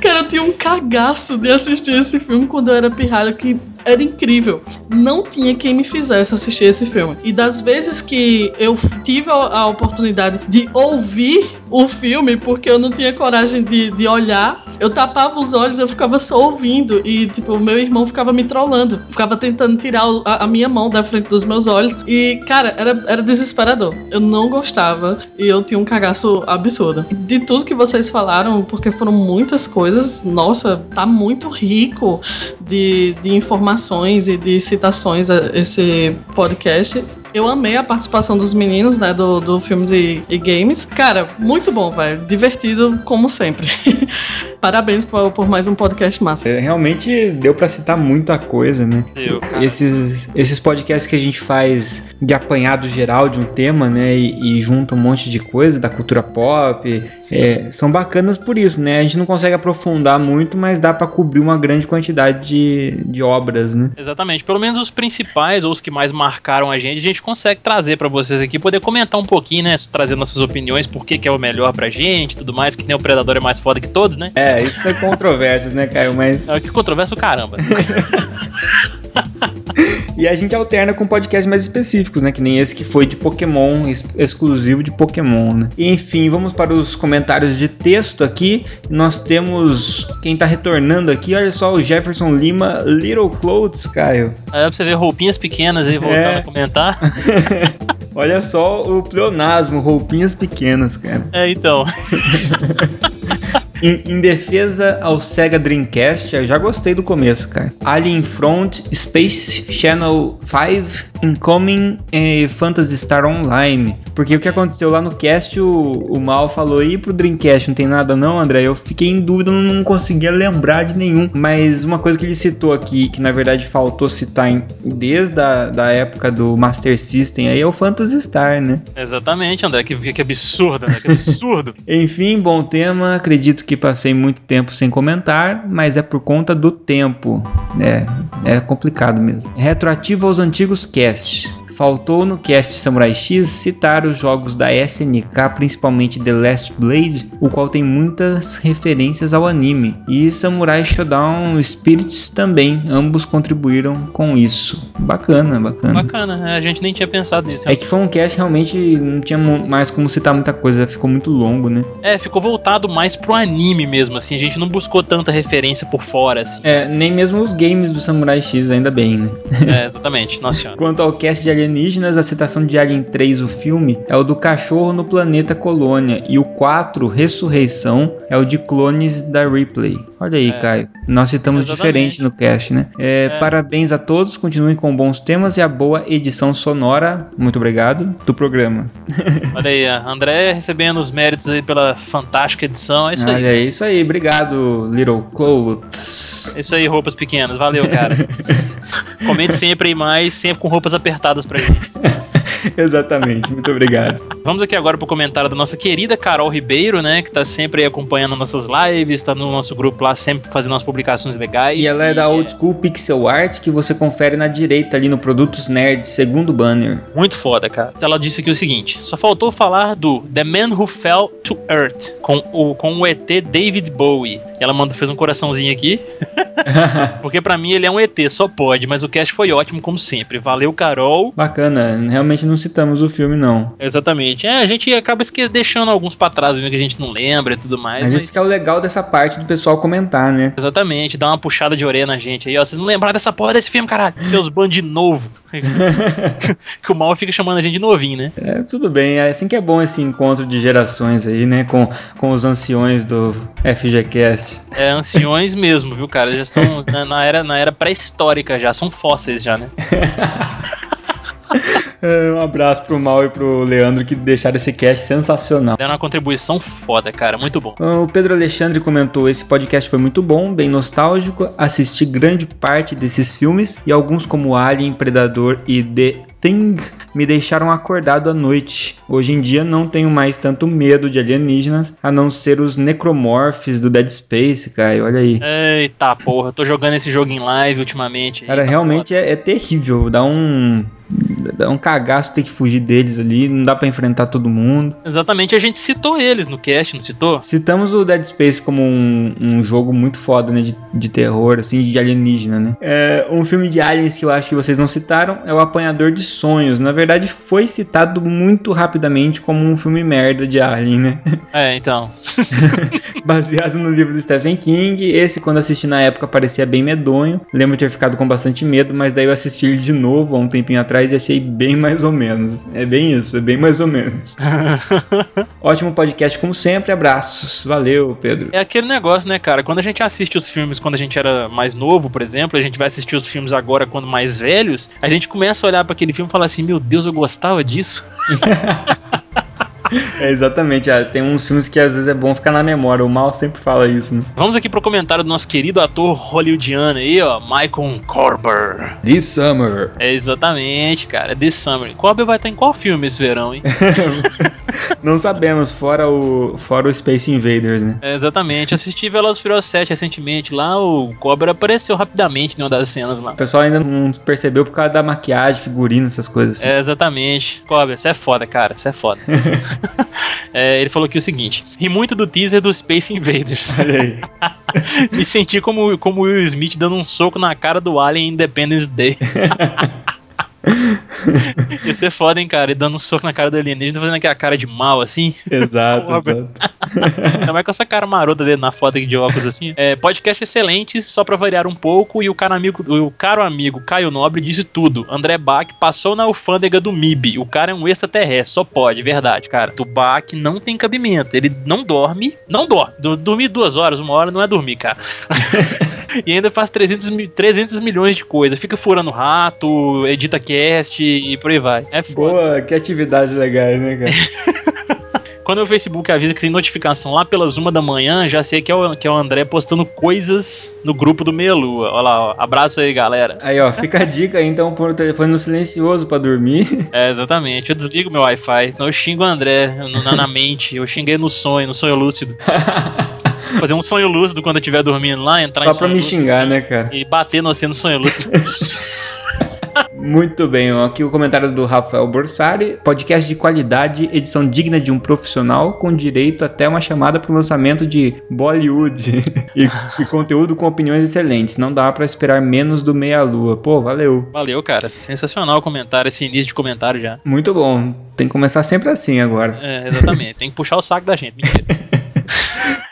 Cara, eu tinha um cagaço de assistir esse filme quando eu era pirralho que era incrível. Não tinha quem me fizesse assistir esse filme. E das vezes que eu tive a, oportunidade de ouvir o filme, porque eu não tinha coragem de, de olhar, eu tapava os olhos, eu ficava só ouvindo. E, tipo, o meu irmão ficava me trollando. Ficava tentando tirar a, a minha mão da frente dos meus olhos. E, cara, era, era desesperador. Eu não gostava e eu tinha um cagaço absurdo. De tudo que vocês falaram, porque foram muitas coisas, nossa, tá muito rico de, de informações e de citações a esse podcast. Eu amei a participação dos meninos, né, do, do Filmes e, e Games. Cara, muito bom, velho. Divertido, como sempre. *laughs* Parabéns por, por mais um podcast massa. É, realmente deu pra citar muita coisa, né? Deu, cara. Esses, esses podcasts que a gente faz de apanhado geral de um tema, né? E, e junta um monte de coisa da cultura pop. é, são bacanas por isso, né? A gente não consegue aprofundar muito, mas dá pra cobrir uma grande quantidade de, de obras, né? Exatamente. Pelo menos os principais ou os que mais marcaram a gente, a gente consegue trazer pra vocês aqui, poder comentar um pouquinho, né? Trazer nossas opiniões, por que, que é o melhor pra gente, tudo mais, que nem o Predador é mais foda que todos, né? É, isso foi controverso, né, Caio? Mas. É que controvérsia o caramba. *laughs* E a gente alterna com podcasts mais específicos, né? Que nem esse que foi de Pokémon, ex- exclusivo de Pokémon, né? E, enfim, vamos para os comentários de texto aqui. Nós temos quem tá retornando aqui, olha só, o Jefferson Lima, Little Clothes, Caio. Aí pra você ver roupinhas pequenas aí voltando É. a comentar. *laughs* Olha só o pleonasmo, roupinhas pequenas, cara. É, então. *laughs* Em, em defesa ao Sega Dreamcast, eu já gostei do começo, cara. Alien Front, Space Channel 5, Incoming e Phantasy Star Online. Porque o que aconteceu lá no cast, o, o Mal falou, e pro Dreamcast não tem nada não, André? Eu fiquei em dúvida, não, não conseguia lembrar de nenhum. Mas uma coisa que ele citou aqui, que na verdade faltou citar em- desde a da época do Master System, aí é o Phantasy Star, né? Exatamente, André. Que, que absurdo, né? Que absurdo. *laughs* Enfim, bom tema. Acredito que passei muito tempo sem comentar, mas é por conta do tempo. É, é complicado mesmo. Retroativo aos antigos casts. Faltou no cast Samurai X citar os jogos da SNK, principalmente The Last Blade, o qual tem muitas referências ao anime, e Samurai Shodown Spirits também, ambos contribuíram com isso. Bacana, bacana. Bacana, né? a gente nem tinha pensado nisso. É que foi um cast realmente não tinha mais como citar muita coisa, ficou muito longo, né? É, ficou voltado mais pro anime mesmo, assim. A gente não buscou tanta referência por fora, assim. É, nem mesmo os games do Samurai X, ainda bem, né? É, exatamente. Nossa senhora. *laughs* Quanto ao cast de alienígenas, a citação de Alien 3, o filme, é o do cachorro no planeta Colônia, e o 4, Ressurreição, é o de clones da Ripley. Olha aí, É. Caio. Nós citamos Exatamente. diferente no cast, né? É, Parabéns a todos, continuem com bons temas e a boa edição sonora, muito obrigado, do programa. *laughs* Olha aí, André recebendo os méritos aí pela fantástica edição. É isso aí. Olha aí, isso aí, obrigado, Little Clothes. É isso aí, roupas pequenas. Valeu, cara. *laughs* Comente sempre aí mais, sempre com roupas apertadas pra gente. *laughs* Exatamente, muito obrigado. Vamos aqui agora pro comentário da nossa querida Carol Ribeiro, né? Que tá sempre aí acompanhando nossas lives, tá no nosso grupo lá, sempre fazendo umas publicações legais. E ela é da Old School Pixel Art, que você confere na direita ali no Produtos Nerds, segundo banner. Muito foda, cara. Ela disse aqui o seguinte: só faltou falar do The Man Who Fell to Earth com o, com o ET David Bowie. Ela mandou, fez um coraçãozinho aqui. *laughs* Porque pra mim ele é um ET, só pode, mas o cast foi ótimo como sempre. Valeu, Carol. Bacana, realmente não citamos o filme, não. Exatamente. É, a gente acaba deixando alguns pra trás, mesmo que a gente não lembra e tudo mais. Mas mas- isso que é o legal dessa parte do pessoal comentar, né? Exatamente, dá uma puxada de orelha na gente aí, ó. Vocês não lembraram dessa porra desse filme, caralho? *laughs* Seus bandos de novo. *laughs* que o mal fica chamando a gente de novinho, né? É, tudo bem, é assim que é bom esse encontro de gerações aí, né? Com, com os anciões do FGCast. É anciões mesmo, viu, cara? Já são *laughs* na, na era, na era pré-histórica já, são fósseis já, né? *laughs* É, um abraço pro Mal e pro Leandro que deixaram esse cast sensacional. Deram uma contribuição foda, cara, muito bom. O Pedro Alexandre comentou: esse podcast foi muito bom, bem nostálgico. Assisti grande parte desses filmes e alguns, como Alien, Predador e The Thing, me deixaram acordado à noite. Hoje em dia não tenho mais tanto medo de alienígenas, a não ser os necromorphs do Dead Space, cara. Olha aí. Eita porra, tô jogando esse jogo em live ultimamente. Cara, realmente é, é terrível. Dá um. Dá um cagaço ter que fugir deles ali. Não dá pra enfrentar todo mundo. Exatamente, a gente citou eles no cast, não citou? Citamos o Dead Space como um, um jogo muito foda, né? De, de terror, assim, de alienígena, né? É, um filme de aliens que eu acho que vocês não citaram é O Apanhador de Sonhos. Na verdade, foi citado muito rapidamente como um filme merda de alien, né? É, então. *laughs* Baseado no livro do Stephen King. Esse, quando assisti na época, parecia bem medonho. Lembro de ter ficado com bastante medo, mas daí eu assisti ele de novo há um tempinho atrás e achei bem mais ou menos. É bem isso, é bem mais ou menos. *laughs* Ótimo podcast, como sempre. Abraços. Valeu, Pedro. É aquele negócio, né, cara? Quando a gente assiste os filmes quando a gente era mais novo, por exemplo, a gente vai assistir os filmes agora quando mais velhos, a gente começa a olhar pra aquele filme e falar assim: meu Deus, eu gostava disso. *laughs* É, exatamente. ah, tem uns filmes que às vezes é bom ficar na memória. O Mal sempre fala isso, né? Vamos aqui pro comentário do nosso querido ator hollywoodiano aí, ó, Michael Corber. This Summer. É exatamente, cara, This Summer. Corber vai estar em qual filme esse verão, hein? *laughs* Não sabemos, fora o, fora o Space Invaders, né? É, exatamente. Assisti Velozes e Furiosos 7 recentemente lá, o Cobra apareceu rapidamente em uma das cenas lá. O pessoal ainda não percebeu por causa da maquiagem, figurino, essas coisas assim. É, exatamente. Cobra, você é foda, cara, você é foda. *laughs* *laughs* É, ele falou aqui o seguinte: ri muito do teaser do Space Invaders. Olha aí. *laughs* Me senti como, como Will Smith dando um soco na cara do Alien Independence Day. *laughs* Ia ser foda, hein, cara? Ele dando um soco na cara do alienígena, fazendo aquela cara de mal, assim. Exato, *laughs* exato. Ainda mais com essa cara marota dele na foto aqui de óculos, assim. É, podcast excelente, só pra variar um pouco. E o caro amigo, o caro amigo Caio Nobre disse tudo. André Bach passou na alfândega do MIB. O cara é um extraterrestre, só pode, verdade, cara. O Bach não tem cabimento. Ele não dorme, não dorme. Dormir duas horas, uma hora não é dormir, cara. *laughs* e ainda faz 300, mi- 300 milhões de coisas. Fica furando rato, edita cast e por aí vai. É foda. Boa, que atividades legais, né, cara? *laughs* *laughs* Quando o Facebook avisa que tem notificação lá pelas uma da manhã, já sei que é o, que é o André postando coisas no grupo do Meia Lua. Olha lá, ó. abraço aí, galera. Aí, ó, fica a dica aí, então, pôr o telefone no silencioso pra dormir. *laughs* É, exatamente. Eu desligo meu Wi-Fi. Então eu xingo o André na, na mente. Eu xinguei no sonho, no sonho lúcido. Fazer um sonho lúcido quando eu estiver dormindo lá, entrar Só em pra sonho me lúcido, xingar, assim, né, cara? E bater no você no sonho lúcido. Muito bem, aqui o comentário do Rafael Borsari. Podcast de qualidade, edição digna de um profissional, com direito até uma chamada para o lançamento de Bollywood *laughs* e, e conteúdo com opiniões excelentes. Não dá para esperar menos do Meia Lua. Pô, valeu. Valeu, cara. Sensacional o comentário, esse início de comentário já. Muito bom. Tem que começar sempre assim agora. É, exatamente. Tem que puxar o saco da gente. Mentira. *laughs*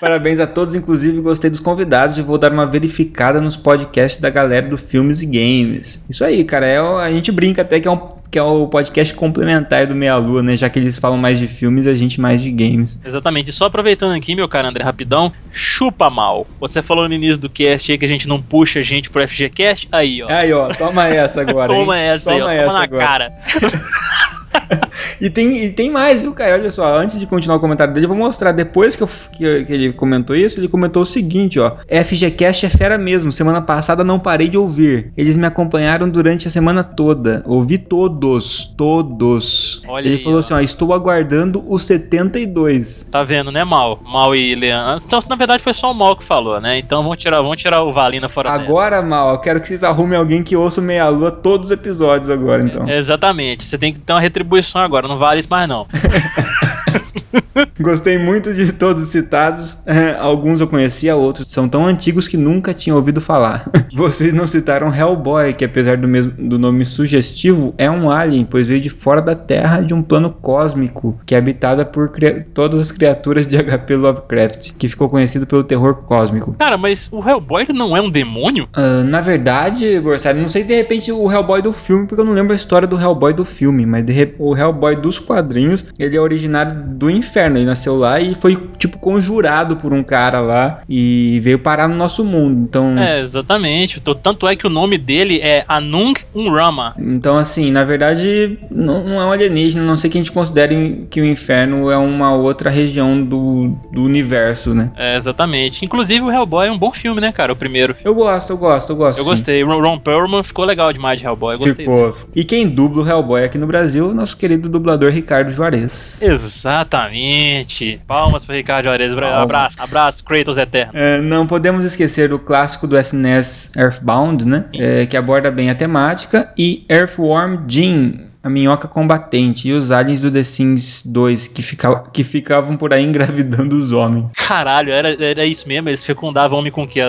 Parabéns a todos, inclusive gostei dos convidados e vou dar uma verificada nos podcasts da galera do Filmes e Games. Isso aí, cara, é, a gente brinca até que é, um, que é o podcast complementar do Meia Lua, né? Já que eles falam mais de filmes e a gente mais de games. Exatamente. E só aproveitando aqui, meu cara André, rapidão, chupa mal. Você falou no início do cast aí que a gente não puxa a gente pro FGCast. Aí, ó. Aí, ó, toma essa agora. *laughs* hein? Toma essa aí, ó. Toma Toma essa na agora. cara. *laughs* *laughs* E tem, e tem mais, viu, Caio? Olha só, antes de continuar o comentário dele, eu vou mostrar. Depois que, eu, que, que ele comentou isso, ele comentou o seguinte, ó. FGCast é fera mesmo. Semana passada não parei de ouvir. Eles me acompanharam durante a semana toda. Ouvi todos. Todos. Olha ele aí, falou ó. assim, ó. Estou aguardando o 72. Tá vendo, né, Mal? Mal e Leandro. Então, na verdade, foi só o Mal que falou, né? Então vamos tirar, vamos tirar o Valina fora dessa. Agora, Mal, eu quero que vocês arrumem alguém que ouça o Meia Lua todos os episódios agora, então. Exatamente. Você tem que ter uma retribuição agora. Não vale isso mais, não. *laughs* Gostei muito de todos os citados. Eh, Alguns eu conhecia, outros são tão antigos que nunca tinha ouvido falar. *laughs* Vocês não citaram Hellboy, que apesar do, mesmo, do nome sugestivo, é um alien, pois veio de fora da Terra de um plano cósmico que é habitada por todas as criaturas de *laughs* HP Lovecraft, que ficou conhecido pelo terror cósmico. Cara, mas o Hellboy não é um demônio? Ah, na verdade, Borsari, não sei de repente o Hellboy do filme, porque eu não lembro a história do Hellboy do filme, mas o Hellboy dos quadrinhos, ele é originário do inferno, ele nasceu lá e foi tipo conjurado por um cara lá e veio parar no nosso mundo. Então, É, exatamente. Tanto é que o nome dele é Anung Unrama. então assim, na verdade, não, não é um alienígena, a não sei que a gente considere que o inferno é uma outra região do, do universo, né? É, exatamente. Inclusive, o Hellboy é um bom filme, né, cara? O primeiro. Eu gosto, eu gosto, eu gosto. Eu sim. gostei. O Ron Perlman ficou legal demais de Hellboy. Eu gostei. Ficou. E quem dubla o Hellboy aqui no Brasil, nosso querido dublador Ricardo Juarez. Exatamente. Palmas pra Ricardo. Bra- Abraço, abraço, Kratos Eterno. É, não podemos esquecer o clássico do SNES Earthbound, né? É, que aborda bem a temática. E Earthworm Jim, a minhoca combatente. E os aliens do The Sims 2, que, fica, que ficavam por aí *laughs* engravidando os homens. Caralho, era, era isso mesmo. Eles fecundavam homem com o quê?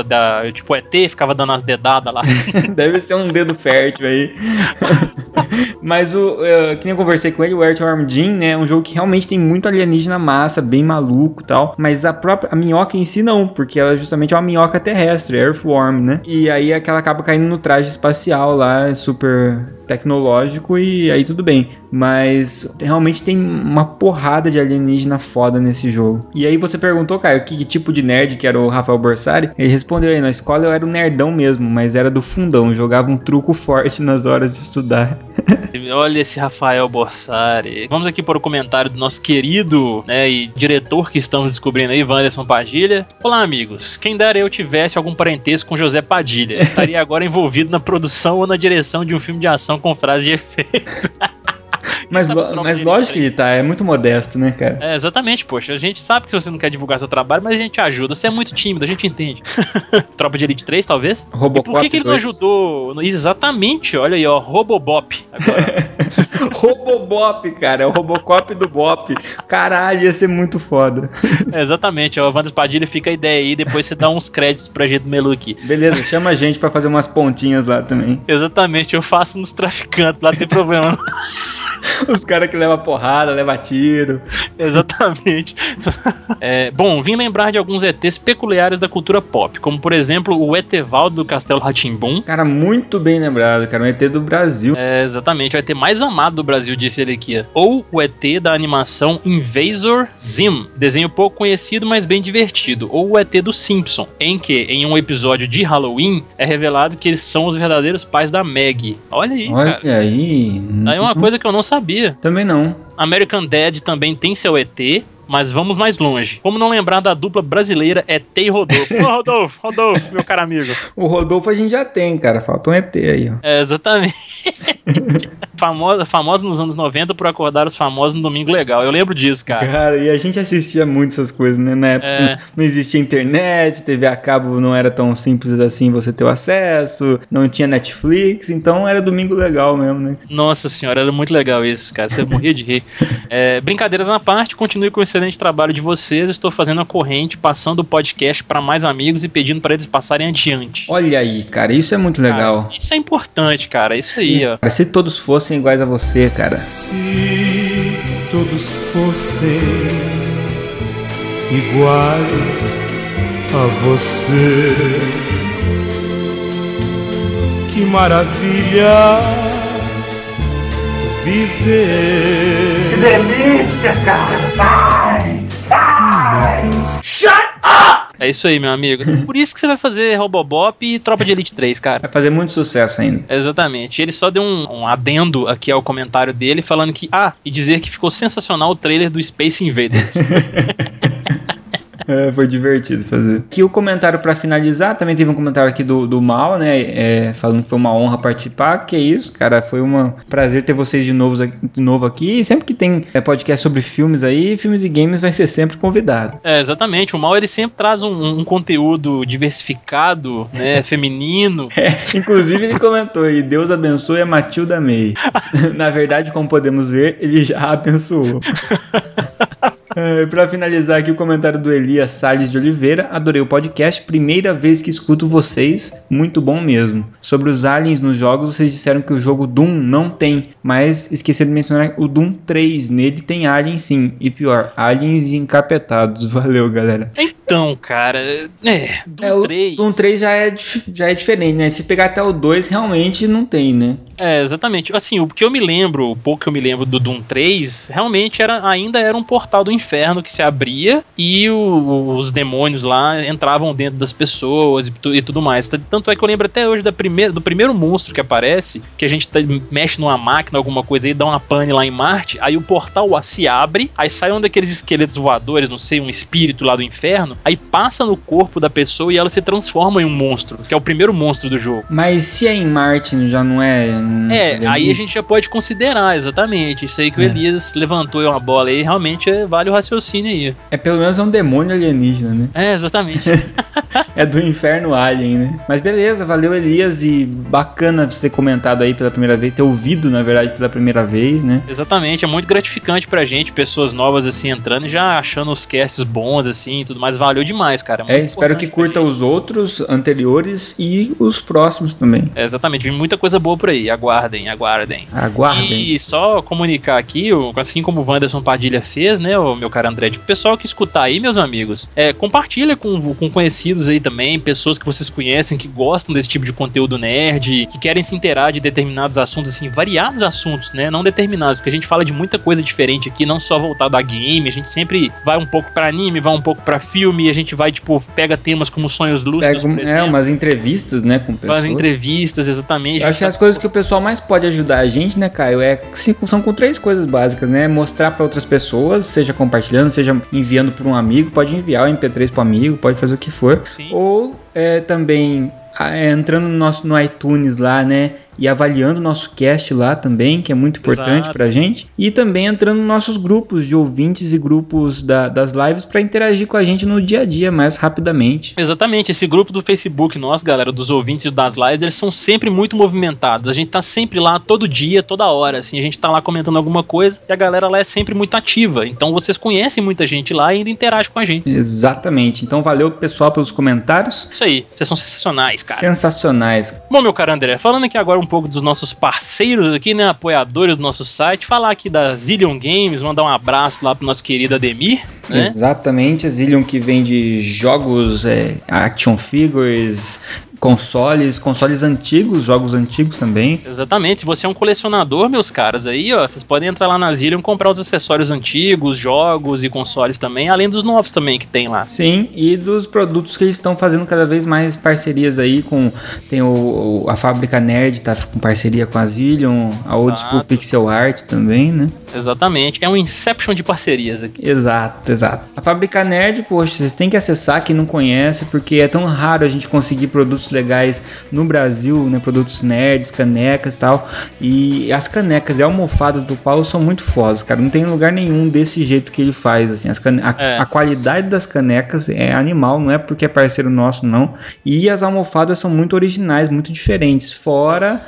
Tipo, ET, ficava dando as dedadas lá. *laughs* Deve ser um dedo fértil aí. *laughs* Mas o eh, que nem eu conversei com ele, o Earthworm Jim, né? É um jogo que realmente tem muito alienígena massa, bem maluco e tal. Mas a própria a minhoca em si não, porque ela justamente é uma minhoca terrestre, Earthworm, né? E aí é que ela acaba caindo no traje espacial lá, super tecnológico e aí tudo bem. Mas realmente tem uma porrada de alienígena foda nesse jogo. E aí você perguntou, Caio, que tipo de nerd que era o Rafael Borsari? Ele respondeu aí, na escola eu era um nerdão mesmo, mas era do fundão, jogava um truco forte nas horas de estudar. *laughs* Olha esse Rafael Borsari. Vamos aqui para o comentário do nosso querido né, e diretor que estamos descobrindo aí, Wanderson Padilha. Olá, amigos. Quem dera eu tivesse algum parentesco com José Padilha. Estaria *laughs* agora envolvido na produção ou na direção de um filme de ação com frase de efeito. Mas, mas lógico que ele tá, é muito modesto, né, cara? É, exatamente, poxa. A gente sabe que você não quer divulgar seu trabalho, mas a gente ajuda. Você é muito tímido, a gente entende. *laughs* Tropa de Elite 3, talvez? E Robocop por que, que ele não 2. ajudou? no- Exatamente, olha aí, ó. Robobop. Agora. *laughs* Robobop, cara, é o Robocop do Bop. Caralho, ia ser muito foda. *laughs* É, exatamente, ó. O Wander Padilha fica a ideia aí, depois você dá uns créditos pra gente do Melu aqui. Beleza, chama a gente pra fazer umas pontinhas lá também. Exatamente, eu faço nos traficantes, lá não tem problema. Os caras que levam porrada, levam tiro. *laughs* Exatamente. É, bom, vim lembrar de alguns ETs peculiares da cultura pop, como por exemplo o Etevaldo do Castelo Ratimbum. Cara, muito bem lembrado, cara. Um ET do Brasil. É, exatamente, o ET mais amado do Brasil, disse ele aqui. Ou o ET da animação Invasor Zim, desenho pouco conhecido, mas bem divertido. Ou o ET do Simpson, em que, em um episódio de Halloween, é revelado que eles são os verdadeiros pais da Maggie. Olha aí, Olha cara. aí. Aí é uma coisa que eu não sabia. Também não. American Dad também tem seu ET, mas vamos mais longe. Como não lembrar da dupla brasileira ET e Rodolfo? Ô, Rodolfo, Rodolfo, meu caro amigo. O Rodolfo a gente já tem, cara. Falta um ET aí, ó. É, exatamente. *laughs* Famosa, famosa nos anos 90 por acordar os famosos no Domingo Legal. Eu lembro disso, cara. Cara, e a gente assistia muito essas coisas, né? Na época É. não existia internet, TV a cabo não era tão simples assim você ter o acesso, não tinha Netflix, então era domingo legal mesmo, né? Nossa senhora, era muito legal isso, cara. Você morria de rir. *laughs* É, brincadeiras na parte, continue com o excelente trabalho de vocês. Estou fazendo a corrente, passando o podcast para mais amigos e pedindo para eles passarem adiante. Olha aí, cara, isso é muito legal. Cara, isso é importante, cara. Isso aí, ó. Se todos fossem iguais a você, cara. Se todos fossem iguais a você, que maravilha viver. Que delícia, É isso aí, meu amigo. *laughs* Por isso que você vai fazer Robobop e Tropa de Elite 3, cara. Vai fazer muito sucesso ainda. Exatamente. Ele só deu um, um adendo aqui ao comentário dele, falando que. Ah, e dizer que ficou sensacional o trailer do Space Invader. *laughs* *laughs* É, foi divertido fazer. Aqui o comentário pra finalizar, também teve um comentário aqui do, do Mal, né? é, falando que foi uma honra participar. Que é isso, cara. Foi um prazer ter vocês de novo, aqui- de novo aqui. E sempre que tem é, podcast sobre filmes aí, filmes e games vai ser sempre convidado. é, exatamente. O Mal ele sempre traz um, um conteúdo diversificado, né? *laughs* feminino. É, inclusive ele comentou aí, Deus abençoe a Matilda May. *laughs* Na verdade, como podemos ver, ele já abençoou. É, Pra finalizar aqui o comentário do Elias Salles de Oliveira, adorei o podcast, primeira vez que escuto vocês, muito bom mesmo. Sobre os aliens nos jogos, vocês disseram que o jogo Doom não tem, mas esqueceram de mencionar o Doom 3, nele tem aliens sim, e pior, aliens encapetados. *laughs* Valeu, galera. Cara, é, do É, o 3. Doom 3 já é, já é diferente, né? Se pegar até o 2, realmente não tem, né? É, exatamente. Assim, o que eu me lembro, o pouco que eu me lembro do Doom 3, realmente era, ainda era um portal do inferno que se abria e o- os demônios lá entravam dentro das pessoas e, e tudo mais. Tanto é que eu lembro até hoje da primeira, do primeiro monstro que aparece, que a gente tá- mexe numa máquina, alguma coisa aí, dá uma pane lá em Marte, aí o portal se abre, aí sai um daqueles esqueletos voadores, não sei, um espírito lá do inferno, aí passa no corpo da pessoa e ela se transforma em um monstro, que é o primeiro monstro do jogo. Mas se é em Marte, já não é. não É, seria aí a gente já pode considerar, exatamente. Isso aí que o É. Elias levantou uma bola aí, realmente é- vale o raciocínio aí. É pelo menos é um demônio alienígena, né? É, exatamente. *laughs* É do inferno alien, né? Mas beleza, valeu Elias e bacana você ter comentado aí pela primeira vez, ter ouvido, na verdade, pela primeira vez, né? exatamente, é muito gratificante pra gente, pessoas novas assim entrando e já achando os casts bons assim e tudo mais. Valeu demais, cara. É, muito espero que curta os outros anteriores e os próximos também. É, exatamente, vem muita coisa boa por aí. Aguardem, aguardem. Aguardem. E só comunicar aqui, assim como o Wanderson Padilha fez, né, o meu cara André, o pessoal que escutar aí, meus amigos, é, compartilha com, com conhecidos aí também, pessoas que vocês conhecem, que gostam desse tipo de conteúdo nerd, que querem se inteirar de determinados assuntos, assim, variados assuntos, né, não determinados, porque a gente fala de muita coisa diferente aqui, não só voltado a game, a gente sempre vai um pouco pra anime, vai um pouco pra filme, a gente vai, tipo, pega temas como sonhos lúcidos, Pega é, umas entrevistas, né, com pessoas. faz entrevistas, exatamente. Eu acho que as coisas que o pessoal mais pode ajudar a gente, né, Caio, é são com três coisas básicas, né? Mostrar pra outras pessoas, seja compartilhando, seja enviando para um amigo, pode enviar o MP3 pro amigo, pode fazer o que for. Sim. Ou é, também é, entrando no nosso no iTunes lá, né? E avaliando o nosso cast lá também, que é muito importante pra gente. E também entrando nos nossos grupos de ouvintes e grupos da- das lives pra interagir com a gente no dia a dia mais rapidamente. Exatamente, esse grupo do Facebook nosso, galera, dos ouvintes e das lives, eles são sempre muito movimentados. A gente tá sempre lá todo dia, toda hora, assim, a gente tá lá comentando alguma coisa e a galera lá é sempre muito ativa. Então vocês conhecem muita gente lá e ainda interagem com a gente. Exatamente. Então valeu pessoal pelos comentários. Isso aí, vocês são sensacionais, cara. Sensacionais. Bom, meu caro André, falando aqui agora um pouco dos nossos parceiros aqui, né, apoiadores do nosso site, falar aqui da Zillion Games, mandar um abraço lá pro nosso querido Ademir, né? Exatamente, a Zillion que vende jogos, é, action figures, consoles, consoles antigos, jogos antigos também. Exatamente. Se você é um colecionador, meus caras, aí, ó, vocês podem entrar lá na Zillion e comprar os acessórios antigos, jogos e consoles também, além dos novos também que tem lá. Sim, e dos produtos que eles estão fazendo cada vez mais parcerias aí com tem o, a fábrica Nerd tá com parceria com a Zillion, a Old. School Pixel Art também, né? Exatamente. É um Inception de parcerias aqui. Exato, exato. A Fábrica Nerd, poxa, vocês têm que acessar quem não conhece, porque é tão raro a gente conseguir produtos produtos legais no Brasil, né? Produtos nerds, canecas e tal. E as canecas e almofadas do Paulo são muito fodas, cara. Não tem lugar nenhum desse jeito que ele faz, assim. As cane- a, É. a qualidade das canecas é animal, não é porque é parceiro nosso, não. E as almofadas são muito originais, muito diferentes. Fora,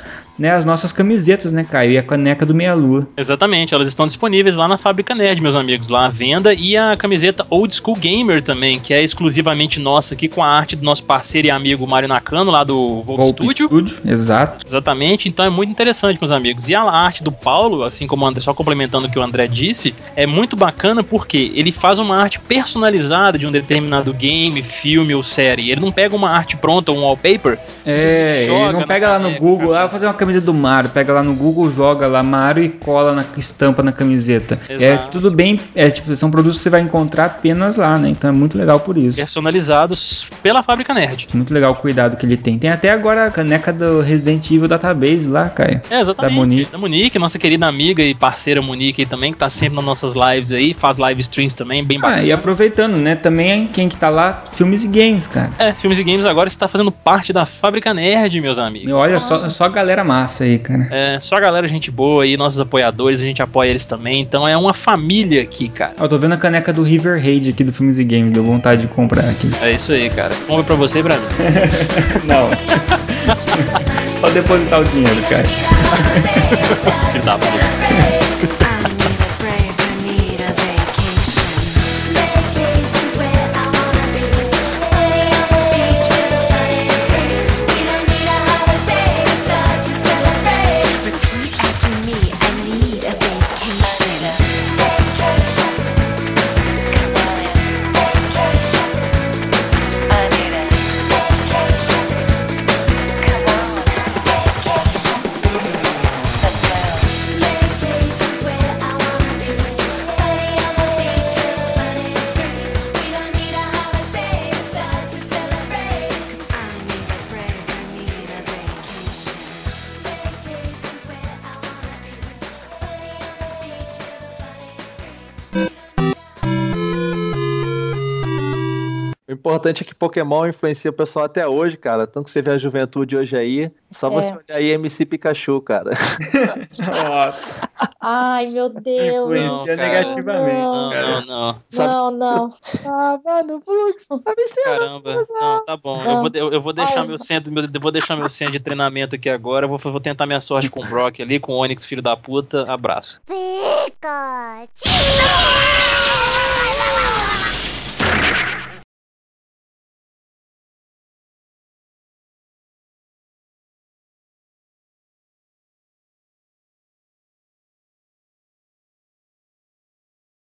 né, as nossas camisetas, né, Caio? E a caneca do Meia Lua. Exatamente, elas estão disponíveis lá na Fábrica Nerd, meus amigos, lá à venda. E a camiseta Old School Gamer também, que é exclusivamente nossa aqui, com a arte do nosso parceiro e amigo Mário Nakano, lá do Volpe Studio. Studio, exato. Exatamente, então é muito interessante, meus amigos. E a arte do Paulo, assim como o André, só complementando o que o André disse, é muito bacana porque ele faz uma arte personalizada de um determinado game, filme ou série. Ele não pega uma arte pronta, um wallpaper. É, joga ele não pega lá no. Google, ah, vou fazer uma camisa do Mario, pega lá no Google, joga lá Mario e cola na estampa na camiseta. É Exato. tudo bem, é tipo, são produtos que você vai encontrar apenas lá, né? Então é muito legal por isso. Personalizados pela Fábrica Nerd. Muito legal o cuidado que ele tem. Tem até agora a caneca do Resident Evil Database lá, Caio. É, exatamente. Da Monique. Da Monique, nossa querida amiga e parceira Monique aí também, que tá sempre nas nossas lives aí, faz live streams também, bem Ah, bacana. e aproveitando, né? Também quem que tá lá, filmes e games, cara. É, filmes e games agora está fazendo parte da Fábrica Nerd, meus amigos. E olha, só, só galera massa aí, cara. É, só a galera, gente boa aí, nossos apoiadores, a gente apoia eles também. Então é uma família aqui, cara. Eu tô vendo a caneca do River Raid aqui do Filmes e Games, deu vontade de comprar aqui. É isso aí, cara. Compra pra você e pra mim. Não. Só depositar o dinheiro, cara. *laughs* Filho da puta. Importante é que Pokémon influencia o pessoal até hoje, cara. Tanto que você vê a juventude hoje aí, só É. você olhar aí MC Pikachu, cara. Nossa, *laughs* *laughs* Ai, meu Deus. influencia negativamente, Não, cara. Não, não, Sabe- Não, não. Tava no fluxo, a besteira. caramba. Não, tá bom. Eu vou, eu, eu vou deixar meu centro, meu, eu vou deixar meu centro de treinamento aqui agora. Eu vou, vou tentar minha sorte com o Brock ali, com o Onix, filho da puta. Abraço. Pikachu!